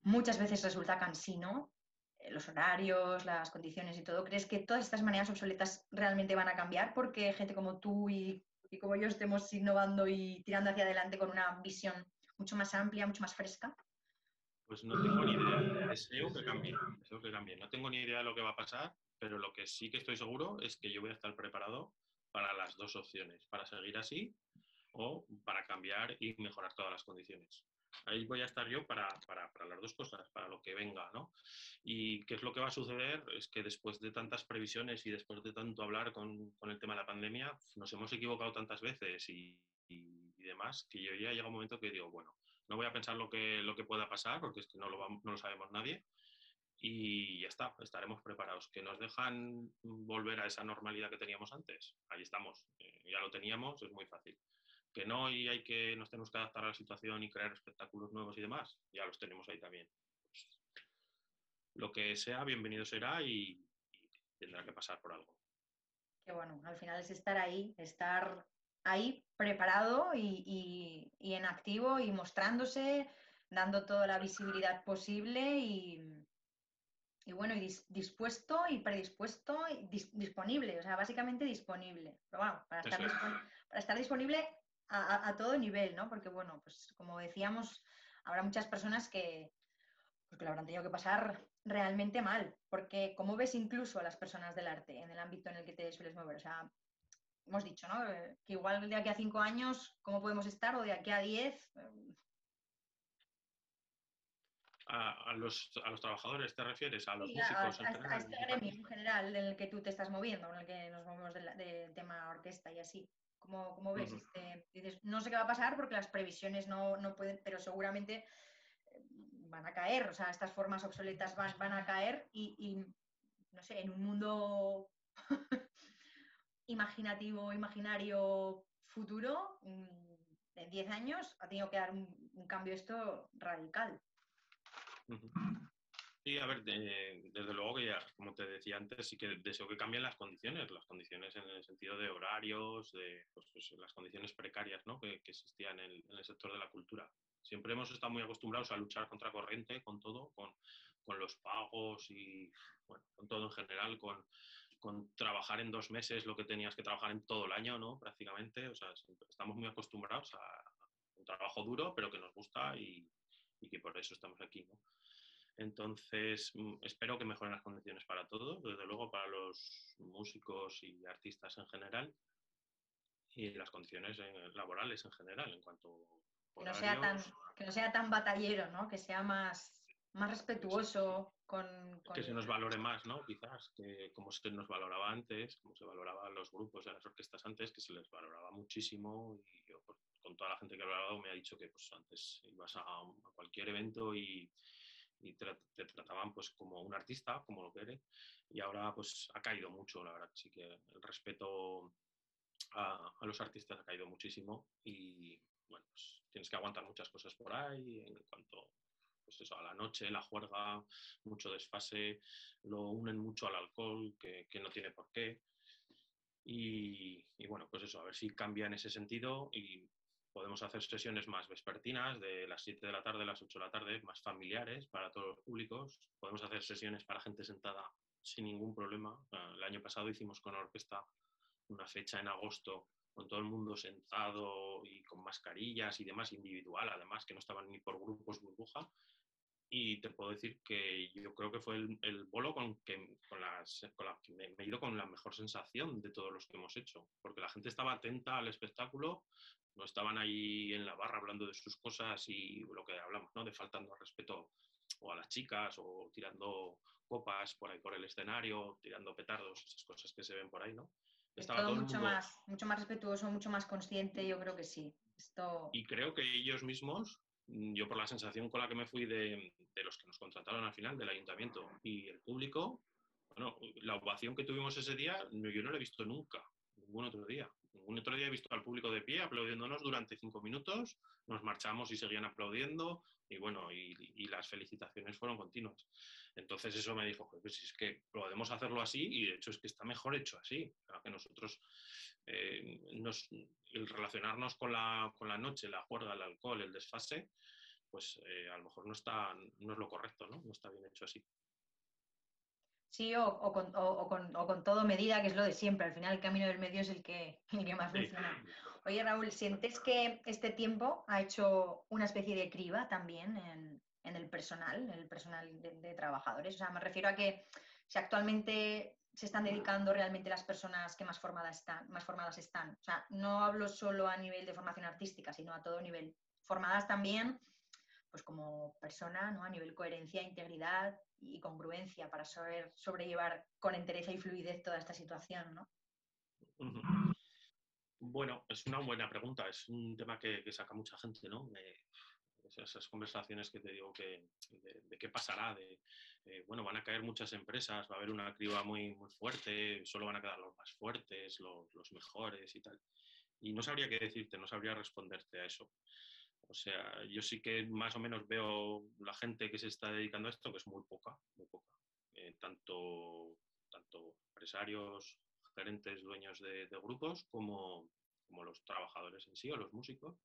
muchas veces resulta cansino, eh, los horarios, las condiciones y todo. ¿Crees que todas estas maneras obsoletas realmente van a cambiar porque gente como tú y y como yo estemos innovando y tirando hacia adelante con una visión mucho más amplia, mucho más fresca? Pues no tengo ni idea. Deseo que cambie, deseo que cambie. No tengo ni idea de lo que va a pasar, pero lo que sí que estoy seguro es que yo voy a estar preparado para las dos opciones, para seguir así o para cambiar y mejorar todas las condiciones ahí voy a estar yo para, para, para, las dos cosas, para lo que venga, ¿no? Y qué es lo que va a suceder es que después de tantas previsiones y después de tanto hablar con, con el tema de la pandemia, nos hemos equivocado tantas veces y, y, demás, que yo ya llega un momento que digo, bueno, no voy a pensar lo que, lo que pueda pasar, porque es que no lo, no lo sabemos nadie, y ya está, estaremos preparados. Que nos dejan volver a esa normalidad que teníamos antes, ahí estamos, eh, ya lo teníamos, es muy fácil que no y hay que nos tenemos que adaptar a la situación y crear espectáculos nuevos y demás, ya los tenemos ahí también. Pues, lo que sea, bienvenido será y, tendrá que pasar por algo. Qué bueno, al final es estar ahí, estar ahí preparado y, en activo y mostrándose, dando toda la visibilidad posible y, bueno, y dispuesto y predispuesto y disponible, o sea, básicamente disponible. Pero bueno, para estar, para estar disponible a, todo nivel, ¿no? Porque, bueno, pues como decíamos, habrá muchas personas que, pues, lo habrán tenido que pasar realmente mal, porque como ves incluso a las personas del arte en el ámbito en el que te sueles mover, o sea, hemos dicho, ¿no? Eh, que igual de aquí a cinco años, ¿cómo podemos estar? O de aquí a diez. A, los, a, los, trabajadores te refieres, a los músicos en general. A este gremio en general en el que tú te estás moviendo, en el que nos movemos del de tema orquesta y así. ¿Cómo, ves? este, dices, no sé qué va a pasar porque las previsiones no, pueden, pero seguramente eh, van a caer, o sea, estas formas obsoletas van, van a caer y, no sé, en un mundo (laughs) imaginativo, imaginario futuro, mm, en 10 años ha tenido que dar un, cambio esto radical. Sí, a ver, desde luego que ya, como te decía antes, sí que deseo que cambien las condiciones, las condiciones en el sentido de horarios, de pues, pues, las condiciones precarias ¿no? que, existían en el, sector de la cultura. Siempre hemos estado muy acostumbrados a luchar contra corriente, con todo, con, con los pagos y bueno, con todo en general, con, con, trabajar en dos meses lo que tenías que trabajar en todo el año, ¿no? Prácticamente, o sea, estamos muy acostumbrados a un trabajo duro, pero que nos gusta y, y que por eso estamos aquí, ¿no? Entonces, mm, espero que mejoren las condiciones para todos, desde luego para los músicos y artistas en general y las condiciones eh, laborales en general, en cuanto que no, sea tan, que no sea tan batallero, ¿no? Que sea más, más respetuoso con, Que se nos valore más, ¿no? Quizás, que como se nos valoraba antes, como se valoraba los grupos y las orquestas antes, que se les valoraba muchísimo y yo pues, con toda la gente que he hablado me ha dicho que pues antes ibas a cualquier evento y y te, trataban pues como un artista, como lo que eres, y ahora pues ha caído mucho, la verdad, sí que el respeto a, los artistas ha caído muchísimo y bueno, pues tienes que aguantar muchas cosas por ahí en cuanto pues eso, a la noche, la juerga, mucho desfase, lo unen mucho al alcohol, que, que no tiene por qué. Y, y, bueno, pues eso, a ver si cambia en ese sentido y Podemos hacer sesiones más vespertinas, de las 7 de la tarde a las 8 de la tarde, más familiares para todos los públicos. Podemos hacer sesiones para gente sentada sin ningún problema. El año pasado hicimos con orquesta una fecha en agosto con todo el mundo sentado y con mascarillas y demás, individual, además, que no estaban ni por grupos burbuja. Y te puedo decir que yo creo que fue el, bolo con, que, con, las, con la que me, he ido con la mejor sensación de todos los que hemos hecho, porque la gente estaba atenta al espectáculo, no estaban ahí en la barra hablando de sus cosas y lo que hablamos, ¿no? de faltando respeto o a las chicas o tirando copas por ahí por el escenario, tirando petardos, esas cosas que se ven por ahí, ¿no? Estaba todo, mucho, más, mucho más respetuoso, mucho más consciente, yo creo que sí. Esto... Y creo que ellos mismos, mm, yo por la sensación con la que me fui de, de los que nos contrataron al final, del ayuntamiento y el público, bueno, la ovación que tuvimos ese día, yo no la he visto nunca, ningún otro día. Ningún otro día he visto al público de pie aplaudiéndonos durante cinco minutos, nos marchamos y seguían aplaudiendo, y bueno, y, las felicitaciones fueron continuas. Entonces eso me dijo, pues es que podemos hacerlo así, y de hecho es que está mejor hecho así, que nosotros, eh, el relacionarnos con la, con la noche, la juerga, el alcohol, el desfase, pues eh, a lo mejor no, está, no es lo correcto, ¿no? No está bien hecho así. Sí, o, con, o, todo medida, que es lo de siempre. Al final el camino del medio es el que, (laughs) el que más funciona. Oye, Raúl, ¿sientes que este tiempo ha hecho una especie de criba también en, el personal, en el personal de, trabajadores? O sea, me refiero a que si actualmente se están dedicando realmente las personas que más formadas están, más formadas están. O sea, no hablo solo a nivel de formación artística, sino a todo nivel. Formadas también pues como persona, ¿no? A nivel coherencia, integridad y congruencia para saber sobrellevar con entereza y fluidez toda esta situación, ¿no? Bueno, es una buena pregunta, es un tema que, saca mucha gente, ¿no? esas conversaciones que te digo que de, qué pasará, de eh, bueno, van a caer muchas empresas, va a haber una criba muy, muy fuerte, solo van a quedar los más fuertes, los mejores y tal. Y no sabría qué decirte, no sabría responderte a eso. O sea, yo sí que más o menos veo la gente que se está dedicando a esto, que es muy poca, muy poca. Eh, tanto, tanto empresarios, gerentes, dueños de, grupos, como, como, los trabajadores en sí o los músicos.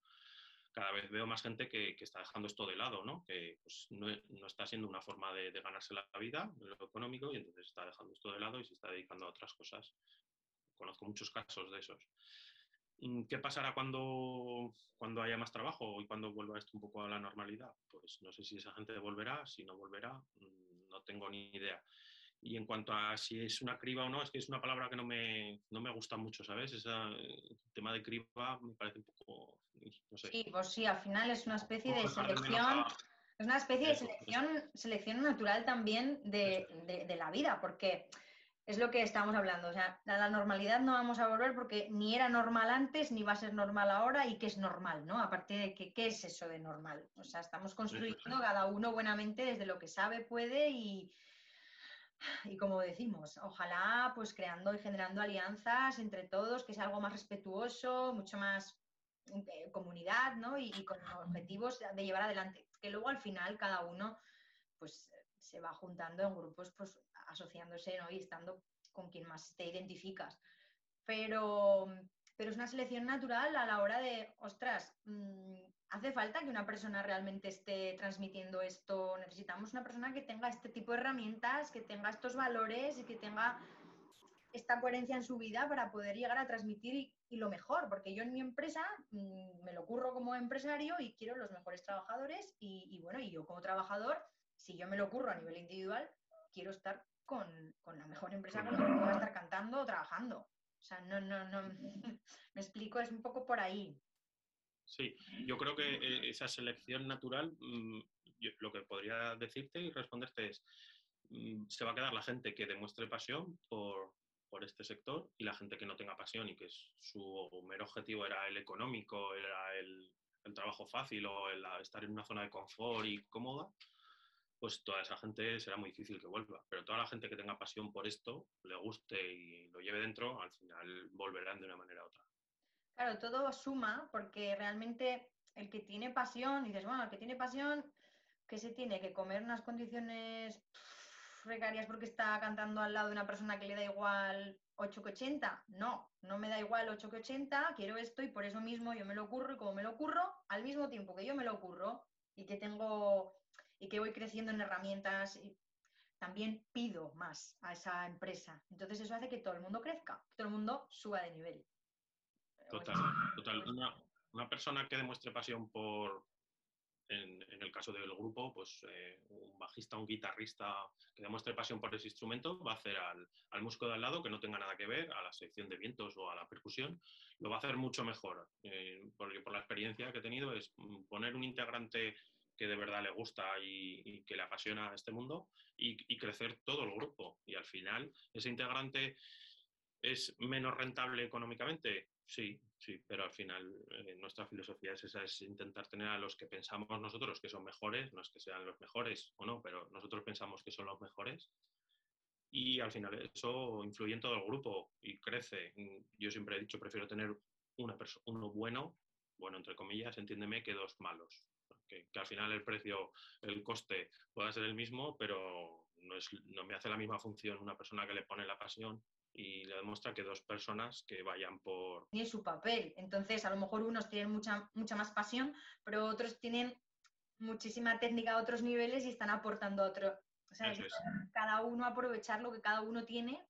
Cada vez veo más gente que, está dejando esto de lado, ¿no? que pues, no, no, está siendo una forma de, de, ganarse la vida, lo económico, y entonces está dejando esto de lado y se está dedicando a otras cosas. Conozco muchos casos de esos. Mm, ¿Qué pasará cuando, cuando haya más trabajo y cuando vuelva esto un poco a la normalidad? Pues no sé si esa gente volverá, si no volverá, mm, no tengo ni idea. Y en cuanto a si es una criba o no, es que es una palabra que no me, no me gusta mucho, ¿sabes? el tema de criba me parece un poco, no sé. Sí, pues sí, al final es una especie de selección, es una especie de selección, selección natural también de, de, de la vida, porque es lo que estamos hablando. O sea, a la normalidad no vamos a volver porque ni era normal antes, ni va a ser normal ahora, y qué es normal, ¿no? Aparte de que, qué es eso de normal. O sea, estamos construyendo cada uno buenamente desde lo que sabe, puede y, y como decimos, ojalá pues creando y generando alianzas entre todos, que sea algo más respetuoso, mucho más eh, comunidad, ¿no? Y, y, con objetivos de llevar adelante. Que luego al final cada uno pues se va juntando en grupos, pues asociándose ¿no? y estando con quien más te identificas. Pero, pero es una selección natural a la hora de, ostras, mm, hace falta que una persona realmente esté transmitiendo esto. Necesitamos una persona que tenga este tipo de herramientas, que tenga estos valores y que tenga esta coherencia en su vida para poder llegar a transmitir y, lo mejor, porque yo en mi empresa mm, me lo curro como empresario y quiero los mejores trabajadores y, y bueno, y yo como trabajador si yo me lo ocurro a nivel individual, quiero estar con, la mejor empresa con la que pueda estar cantando o trabajando. O sea, no, no, no, (laughs) me explico, es un poco por ahí. Sí, yo creo que eh, esa selección natural, mm, lo que podría decirte y responderte es, mm, se va a quedar la gente que demuestre pasión por, este sector y la gente que no tenga pasión y que su mero objetivo era el económico, era el, el trabajo fácil o el estar en una zona de confort y cómoda, pues toda esa gente será muy difícil que vuelva. Pero toda la gente que tenga pasión por esto, le guste y lo lleve dentro, al final volverán de una manera u otra. Claro, todo suma porque realmente el que tiene pasión, dices, bueno, el que tiene pasión, que se tiene que comer unas condiciones precarias porque está cantando al lado de una persona que le da igual 8 que 80. No, no me da igual 8 que 80, quiero esto y por eso mismo yo me lo ocurro y como me lo ocurro, al mismo tiempo que yo me lo ocurro y que tengo y que voy creciendo en herramientas y también pido más a esa empresa. Entonces eso hace que todo el mundo crezca, que todo el mundo suba de nivel. Total, total. Una, persona que demuestre pasión por, en, el caso del grupo, pues eh, un bajista, un guitarrista que demuestre pasión por ese instrumento va a hacer al, al, músico de al lado que no tenga nada que ver, a la sección de vientos o a la percusión, lo va a hacer mucho mejor. Eh, porque por la experiencia que he tenido es poner un integrante que de verdad le gusta y, que le apasiona este mundo y, crecer todo el grupo. Y al final, ese integrante es menos rentable económicamente, sí, sí, pero al final eh, nuestra filosofía es esa, es intentar tener a los que pensamos nosotros que son mejores, no es que sean los mejores o no, pero nosotros pensamos que son los mejores. Y al final eso influye en todo el grupo y crece. Yo siempre he dicho, prefiero tener una uno bueno, bueno entre comillas, entiéndeme, que dos malos que, al final el precio, el coste pueda ser el mismo, pero no, es, no me hace la misma función una persona que le pone la pasión y le demuestra que dos personas que vayan por... Tiene su papel. Entonces, a lo mejor unos tienen mucha, mucha más pasión, pero otros tienen muchísima técnica a otros niveles y están aportando a otro. O sea, cada uno aprovechar lo que cada uno tiene,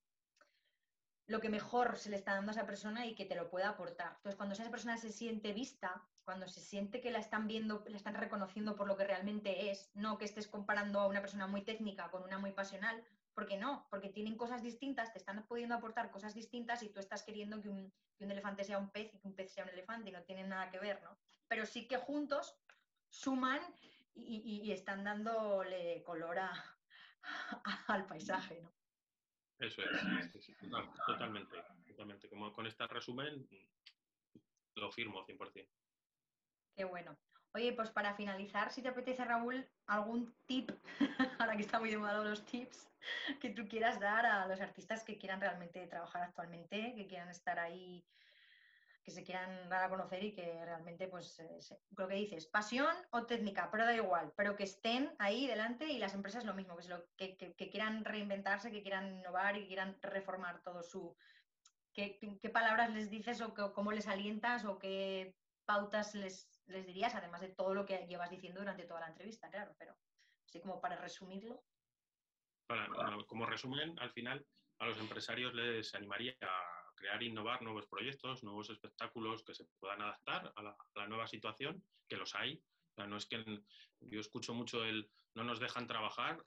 lo que mejor se le está dando a esa persona y que te lo pueda aportar. Entonces, cuando esa persona se siente vista, cuando se siente que la están viendo, la están reconociendo por lo que realmente es, no que estés comparando a una persona muy técnica con una muy pasional, porque no, porque tienen cosas distintas, te están pudiendo aportar cosas distintas y tú estás queriendo que un, elefante sea un pez y que un pez sea un elefante y no tienen nada que ver, ¿no? Pero sí que juntos suman y, están dándole color al paisaje, ¿no? Eso es, totalmente, totalmente. Como con este resumen, lo firmo 100%. Qué bueno. Oye, pues para finalizar, si te apetece, Raúl, algún tip, (laughs) ahora que está muy de los tips, que tú quieras dar a los artistas que quieran realmente trabajar actualmente, que quieran estar ahí, que se quieran dar a conocer y que realmente, pues, eh, lo que dices, pasión o técnica, pero da igual, pero que estén ahí delante y las empresas lo mismo, que, que, quieran reinventarse, que quieran innovar y que quieran reformar todo su... ¿Qué, qué palabras les dices o cómo les alientas o qué pautas les, les dirías, además de todo lo que llevas diciendo durante toda la entrevista, claro, pero así como para resumirlo. como resumen, al final a los empresarios les animaría a crear e innovar nuevos proyectos, nuevos espectáculos que se puedan adaptar a la, nueva situación, que los hay. no es que yo escucho mucho el no nos dejan trabajar,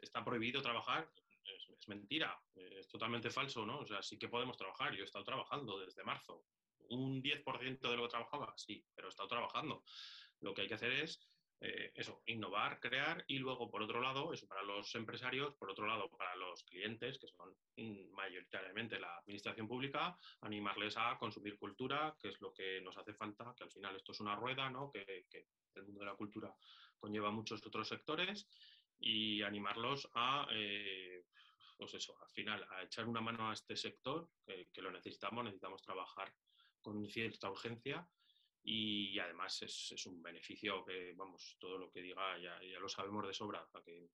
está prohibido trabajar, es, es, mentira, es totalmente falso, ¿no? O sea, sí que podemos trabajar. Yo he estado trabajando desde marzo un 10% de lo que trabajaba, sí, pero he estado trabajando. Lo que hay que hacer es eh, eso, innovar, crear y luego, por otro lado, eso para los empresarios, por otro lado, para los clientes, que son mayoritariamente la administración pública, animarles a consumir cultura, que es lo que nos hace falta, que al final esto es una rueda, ¿no? que, el mundo de la cultura conlleva muchos otros sectores y animarlos a, eh, pues eso, al final, a echar una mano a este sector, que lo necesitamos, necesitamos trabajar con cierta urgencia y además es, un beneficio que, vamos, todo lo que diga ya, lo sabemos de sobra, para que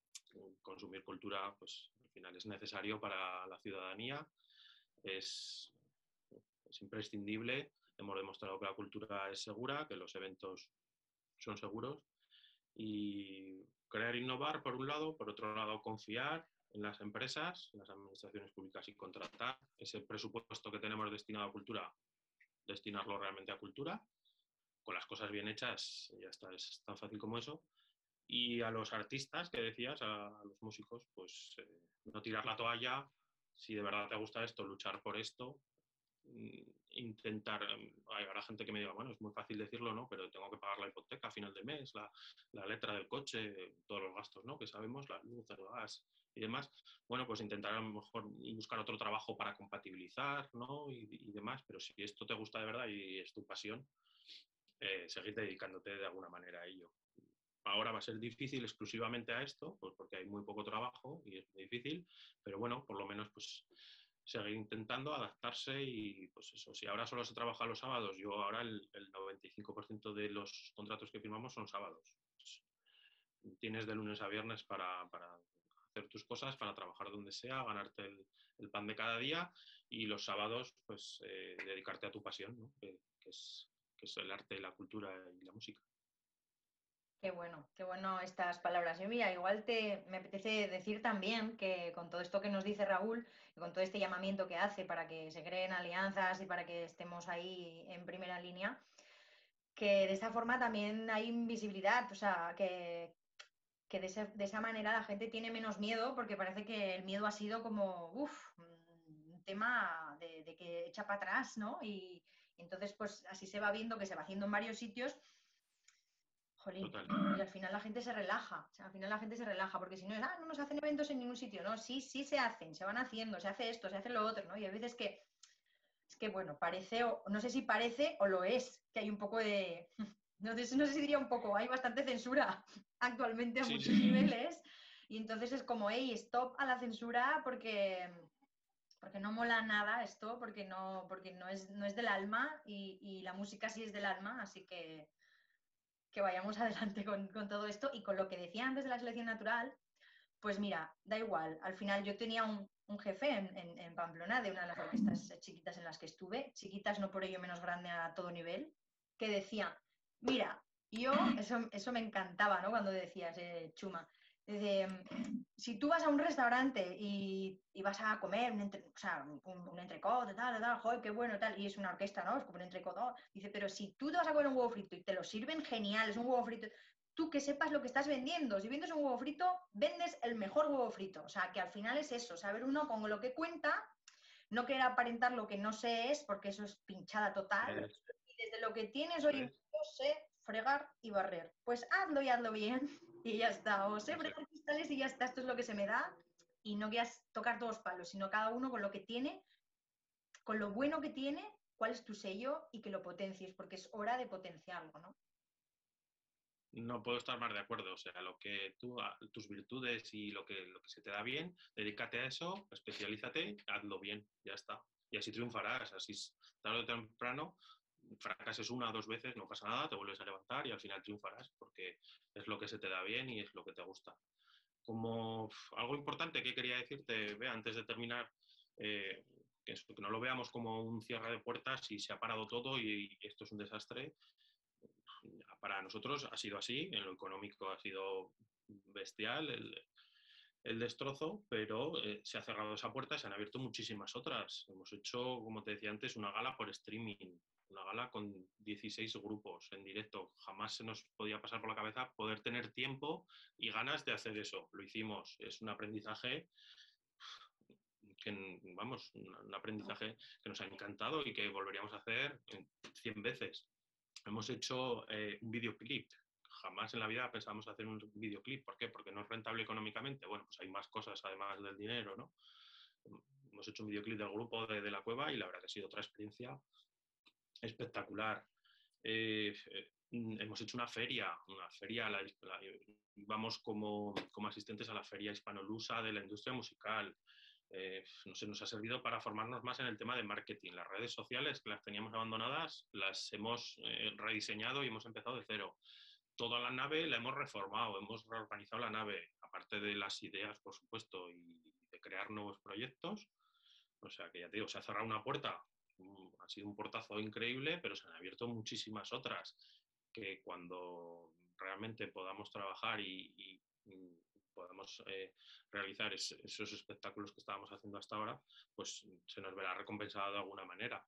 consumir cultura, pues al final es necesario para la ciudadanía, es, es imprescindible, hemos demostrado que la cultura es segura, que los eventos son seguros y crear e innovar por un lado, por otro lado confiar en las empresas, en las administraciones públicas y contratar ese presupuesto que tenemos destinado a cultura destinarlo realmente a cultura. Con las cosas bien hechas ya está, es tan fácil como eso. Y a los artistas que decías, a, los músicos, pues eh, no tirar la toalla, si de verdad te gusta esto, luchar por esto, intentar, em, habrá gente que me diga, bueno, es muy fácil decirlo, ¿no? Pero tengo que pagar la hipoteca a final de mes, la, la letra del coche, todos los gastos, ¿no? Que sabemos, la luz, el gas, y demás, bueno, pues intentar a lo mejor buscar otro trabajo para compatibilizar, ¿no? Y, demás, pero si esto te gusta de verdad y es tu pasión, eh, seguir dedicándote de alguna manera a ello. Ahora va a ser difícil exclusivamente a esto, pues porque hay muy poco trabajo y es difícil, pero bueno, por lo menos pues seguir intentando adaptarse y pues eso, si ahora solo se trabaja los sábados, yo ahora el, 95% de los contratos que firmamos son sábados. Tienes de lunes a viernes para, para hacer tus cosas, para trabajar donde sea, ganarte el, pan de cada día y los sábados, pues eh, dedicarte a tu pasión, que, es, el arte, la cultura y la música. Qué bueno, qué bueno estas palabras. Y mira, igual te, me apetece decir también que con todo esto que nos dice Raúl y con todo este llamamiento que hace para que se creen alianzas y para que estemos ahí en primera línea, que de esta forma también hay invisibilidad, o sea, que, de, esa manera la gente tiene menos miedo porque parece que el miedo ha sido como, uff, un tema de, que echa para atrás, ¿no? Y entonces, pues así se va viendo que se va haciendo en varios sitios Jolín, y al final la gente se relaja, o sea, al final la gente se relaja, porque si no es, ah, no nos hacen eventos en ningún sitio, no, sí, sí se hacen, se van haciendo, se hace esto, se hace lo otro, ¿no? Y hay veces que, es que, bueno, parece, o no sé si parece o lo es, que hay un poco de, (laughs) no sé, no sé si diría un poco, hay bastante censura (laughs) actualmente a muchos niveles, y entonces es como, hey, stop a la censura porque, porque no mola nada esto, porque no, porque no, es, no es del alma y, y la música sí es del alma, así que que vayamos (laughs) adelante con, todo esto. Y con lo que decía antes de la selección natural, pues mira, da igual. Al final yo tenía un, jefe en, Pamplona de una de las orquestas chiquitas en las que estuve, chiquitas no por ello menos grande a todo nivel, que decía, mira, yo, eso, eso me encantaba, ¿no? Cuando decías, eh, Chuma, si tú vas a un restaurante y, vas a comer un, entre, o sea, un, entrecot, tal, tal, joder, qué bueno, tal, y es una orquesta, ¿no? Es como un entrecot, dice, pero si tú te vas a comer un huevo frito y te lo sirven genial, es un huevo frito, tú que sepas lo que estás vendiendo. Si vendes un huevo frito, vendes el mejor huevo frito. O sea, que al final es eso, saber uno con lo que cuenta, no querer aparentar lo que no sé es, porque eso es pinchada total. Y desde lo que tienes, yo sé fregar y barrer. Pues hazlo y hazlo bien y ya está. O sé fregar cristales y ya está, esto es lo que se me da. Y no quieras tocar todos palos, sino cada uno con lo que tiene, con lo bueno que tiene, cuál es tu sello y que lo potencies, porque es hora de potenciarlo, ¿no? No puedo estar más de acuerdo. O sea, lo que tú, tus virtudes y lo que, lo que se te da bien, dedícate a eso, especialízate, hazlo bien, ya está. Y así triunfarás, así tarde o temprano fracases una o dos veces, no pasa nada, te vuelves a levantar y al final triunfarás porque es lo que se te da bien y es lo que te gusta. Como algo importante que quería decirte, ve, antes de terminar, eh, que, no lo veamos como un cierre de puertas y se ha parado todo y, esto es un desastre. Para nosotros ha sido así, en lo económico ha sido bestial el, destrozo, pero eh, se ha cerrado esa puerta y se han abierto muchísimas otras. Hemos hecho, como te decía antes, una gala por streaming, una gala con 16 grupos en directo. Jamás se nos podía pasar por la cabeza poder tener tiempo y ganas de hacer eso. Lo hicimos. Es un aprendizaje que, vamos, un aprendizaje que nos ha encantado y que volveríamos a hacer 100 veces. Hemos hecho eh, un videoclip. Jamás en la vida pensamos hacer un videoclip. ¿Por qué? Porque no es rentable económicamente. Bueno, pues hay más cosas además del dinero, ¿no? Hemos hecho un videoclip del grupo de, de la cueva y la verdad que ha sido otra experiencia espectacular. Eh, eh, hemos hecho una feria, una feria, vamos como, como, asistentes a la feria hispanolusa de la industria musical. Eh, no sé, nos ha servido para formarnos más en el tema de marketing. Las redes sociales que las teníamos abandonadas las hemos rediseñado y hemos empezado de cero. Toda la nave la hemos reformado, hemos reorganizado la nave, aparte de las ideas, por supuesto, y de crear nuevos proyectos. O sea que ya te digo, se ha cerrado una puerta ha sido un portazo increíble, pero se han abierto muchísimas otras que cuando realmente podamos trabajar y, podamos eh, realizar esos espectáculos que estábamos haciendo hasta ahora, pues se nos verá recompensado de alguna manera.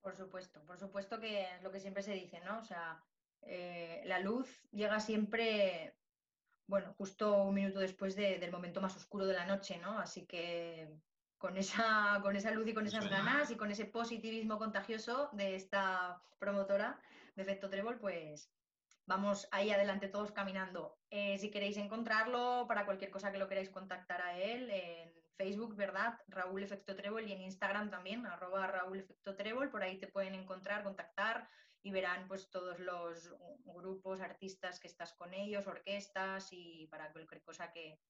Por supuesto, por supuesto que es lo que siempre se dice, ¿no? O sea, eh, la luz llega siempre, bueno, justo un minuto después del momento más oscuro de la noche, ¿no? Así que con esa, con esa luz y con esas ganas y con ese positivismo contagioso de esta promotora de Efecto Trébol, pues vamos ahí adelante todos caminando. Eh, si queréis encontrarlo, para cualquier cosa que lo queráis contactar a él, en Facebook, ¿verdad? Raúl Efecto Trébol y en Instagram también, arroba Raúl Efecto Trébol, por ahí te pueden encontrar, contactar y verán pues todos los grupos, artistas que estás con ellos, orquestas y para cualquier cosa que,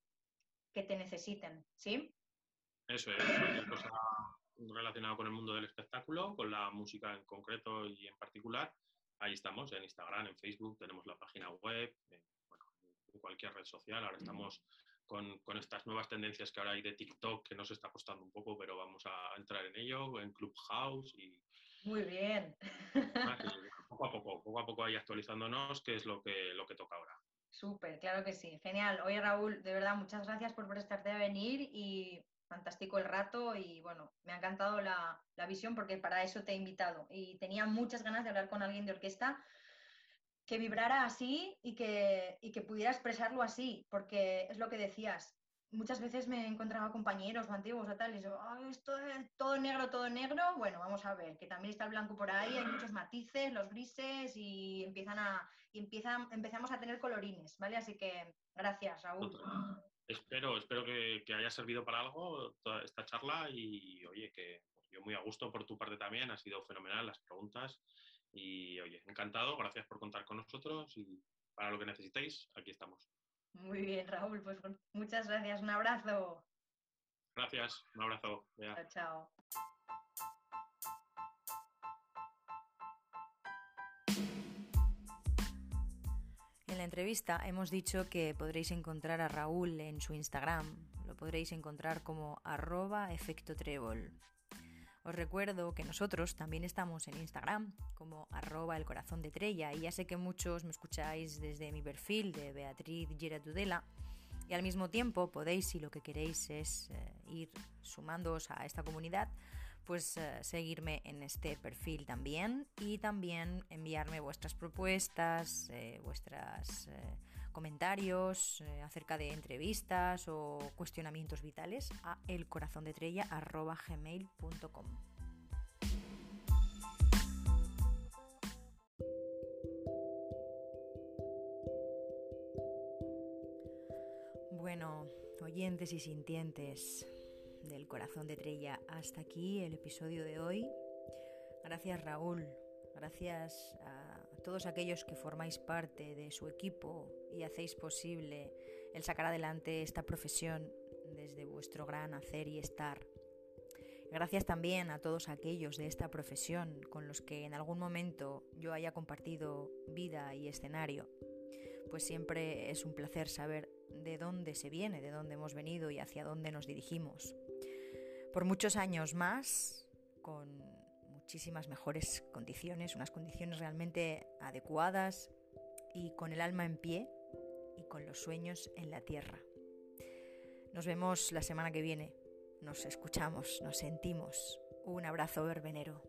que te necesiten, ¿sí? Eso es, cualquier cosa relacionada con el mundo del espectáculo, con la música en concreto y en particular. Ahí estamos, en Instagram, en Facebook, tenemos la página web, en, cualquier red social. Ahora estamos con, estas nuevas tendencias que ahora hay de TikTok, que nos está costando un poco, pero vamos a entrar en ello, en Clubhouse y, Muy bien. poco a poco, poco a poco ahí actualizándonos, que es lo que, lo que toca ahora. Súper, claro que sí. Genial. Oye, Raúl, de verdad, muchas gracias por prestarte a venir y fantástico el rato y bueno, me ha encantado la, visión porque para eso te he invitado y tenía muchas ganas de hablar con alguien de orquesta que vibrara así y que, y que pudiera expresarlo así, porque es lo que decías, muchas veces me encontraba compañeros o antiguos o tal, y yo, esto es todo negro, todo negro. Bueno, vamos a ver, que también está el blanco por ahí, hay muchos matices, los grises, y empiezan a, empiezan, empezamos a tener colorines, ¿vale? Así que gracias, Raúl. Espero, espero que, que haya servido para algo toda esta charla y oye, que yo muy a gusto por tu parte también, ha sido fenomenal las preguntas y oye, encantado, gracias por contar con nosotros y para lo que necesitéis, aquí estamos. Muy bien, Raúl, pues muchas gracias. Un abrazo. Gracias, un abrazo. Chao, chao. Entrevista hemos dicho que podréis encontrar a Raúl en su Instagram. Lo podréis encontrar como arroba efecto trébol. Os recuerdo que nosotros también estamos en Instagram como arroba el corazón de Trella y ya sé que muchos me escucháis desde mi perfil de Beatriz Giratudela y al mismo tiempo podéis, si lo que queréis es eh, ir sumándoos a esta comunidad, pues eh, seguirme en este perfil también y también enviarme vuestras propuestas, eh, vuestros comentarios acerca de entrevistas o cuestionamientos vitales a elcorazondetrella.gmail.com. Bueno, oyentes y sintientes del corazón de Trella, hasta aquí el episodio de hoy. Gracias Raúl, gracias a todos aquellos que formáis parte de su equipo y hacéis posible el sacar adelante esta profesión desde vuestro gran hacer y estar. Gracias también a todos aquellos de esta profesión con los que en algún momento yo haya compartido vida y escenario, pues siempre es un placer saber de dónde se viene, de dónde hemos venido y hacia dónde nos dirigimos. Por muchos años más, con muchísimas mejores condiciones, unas condiciones realmente adecuadas y con el alma en pie y con los sueños en la tierra. Nos vemos la semana que viene, nos escuchamos, nos sentimos. Un abrazo verbenero.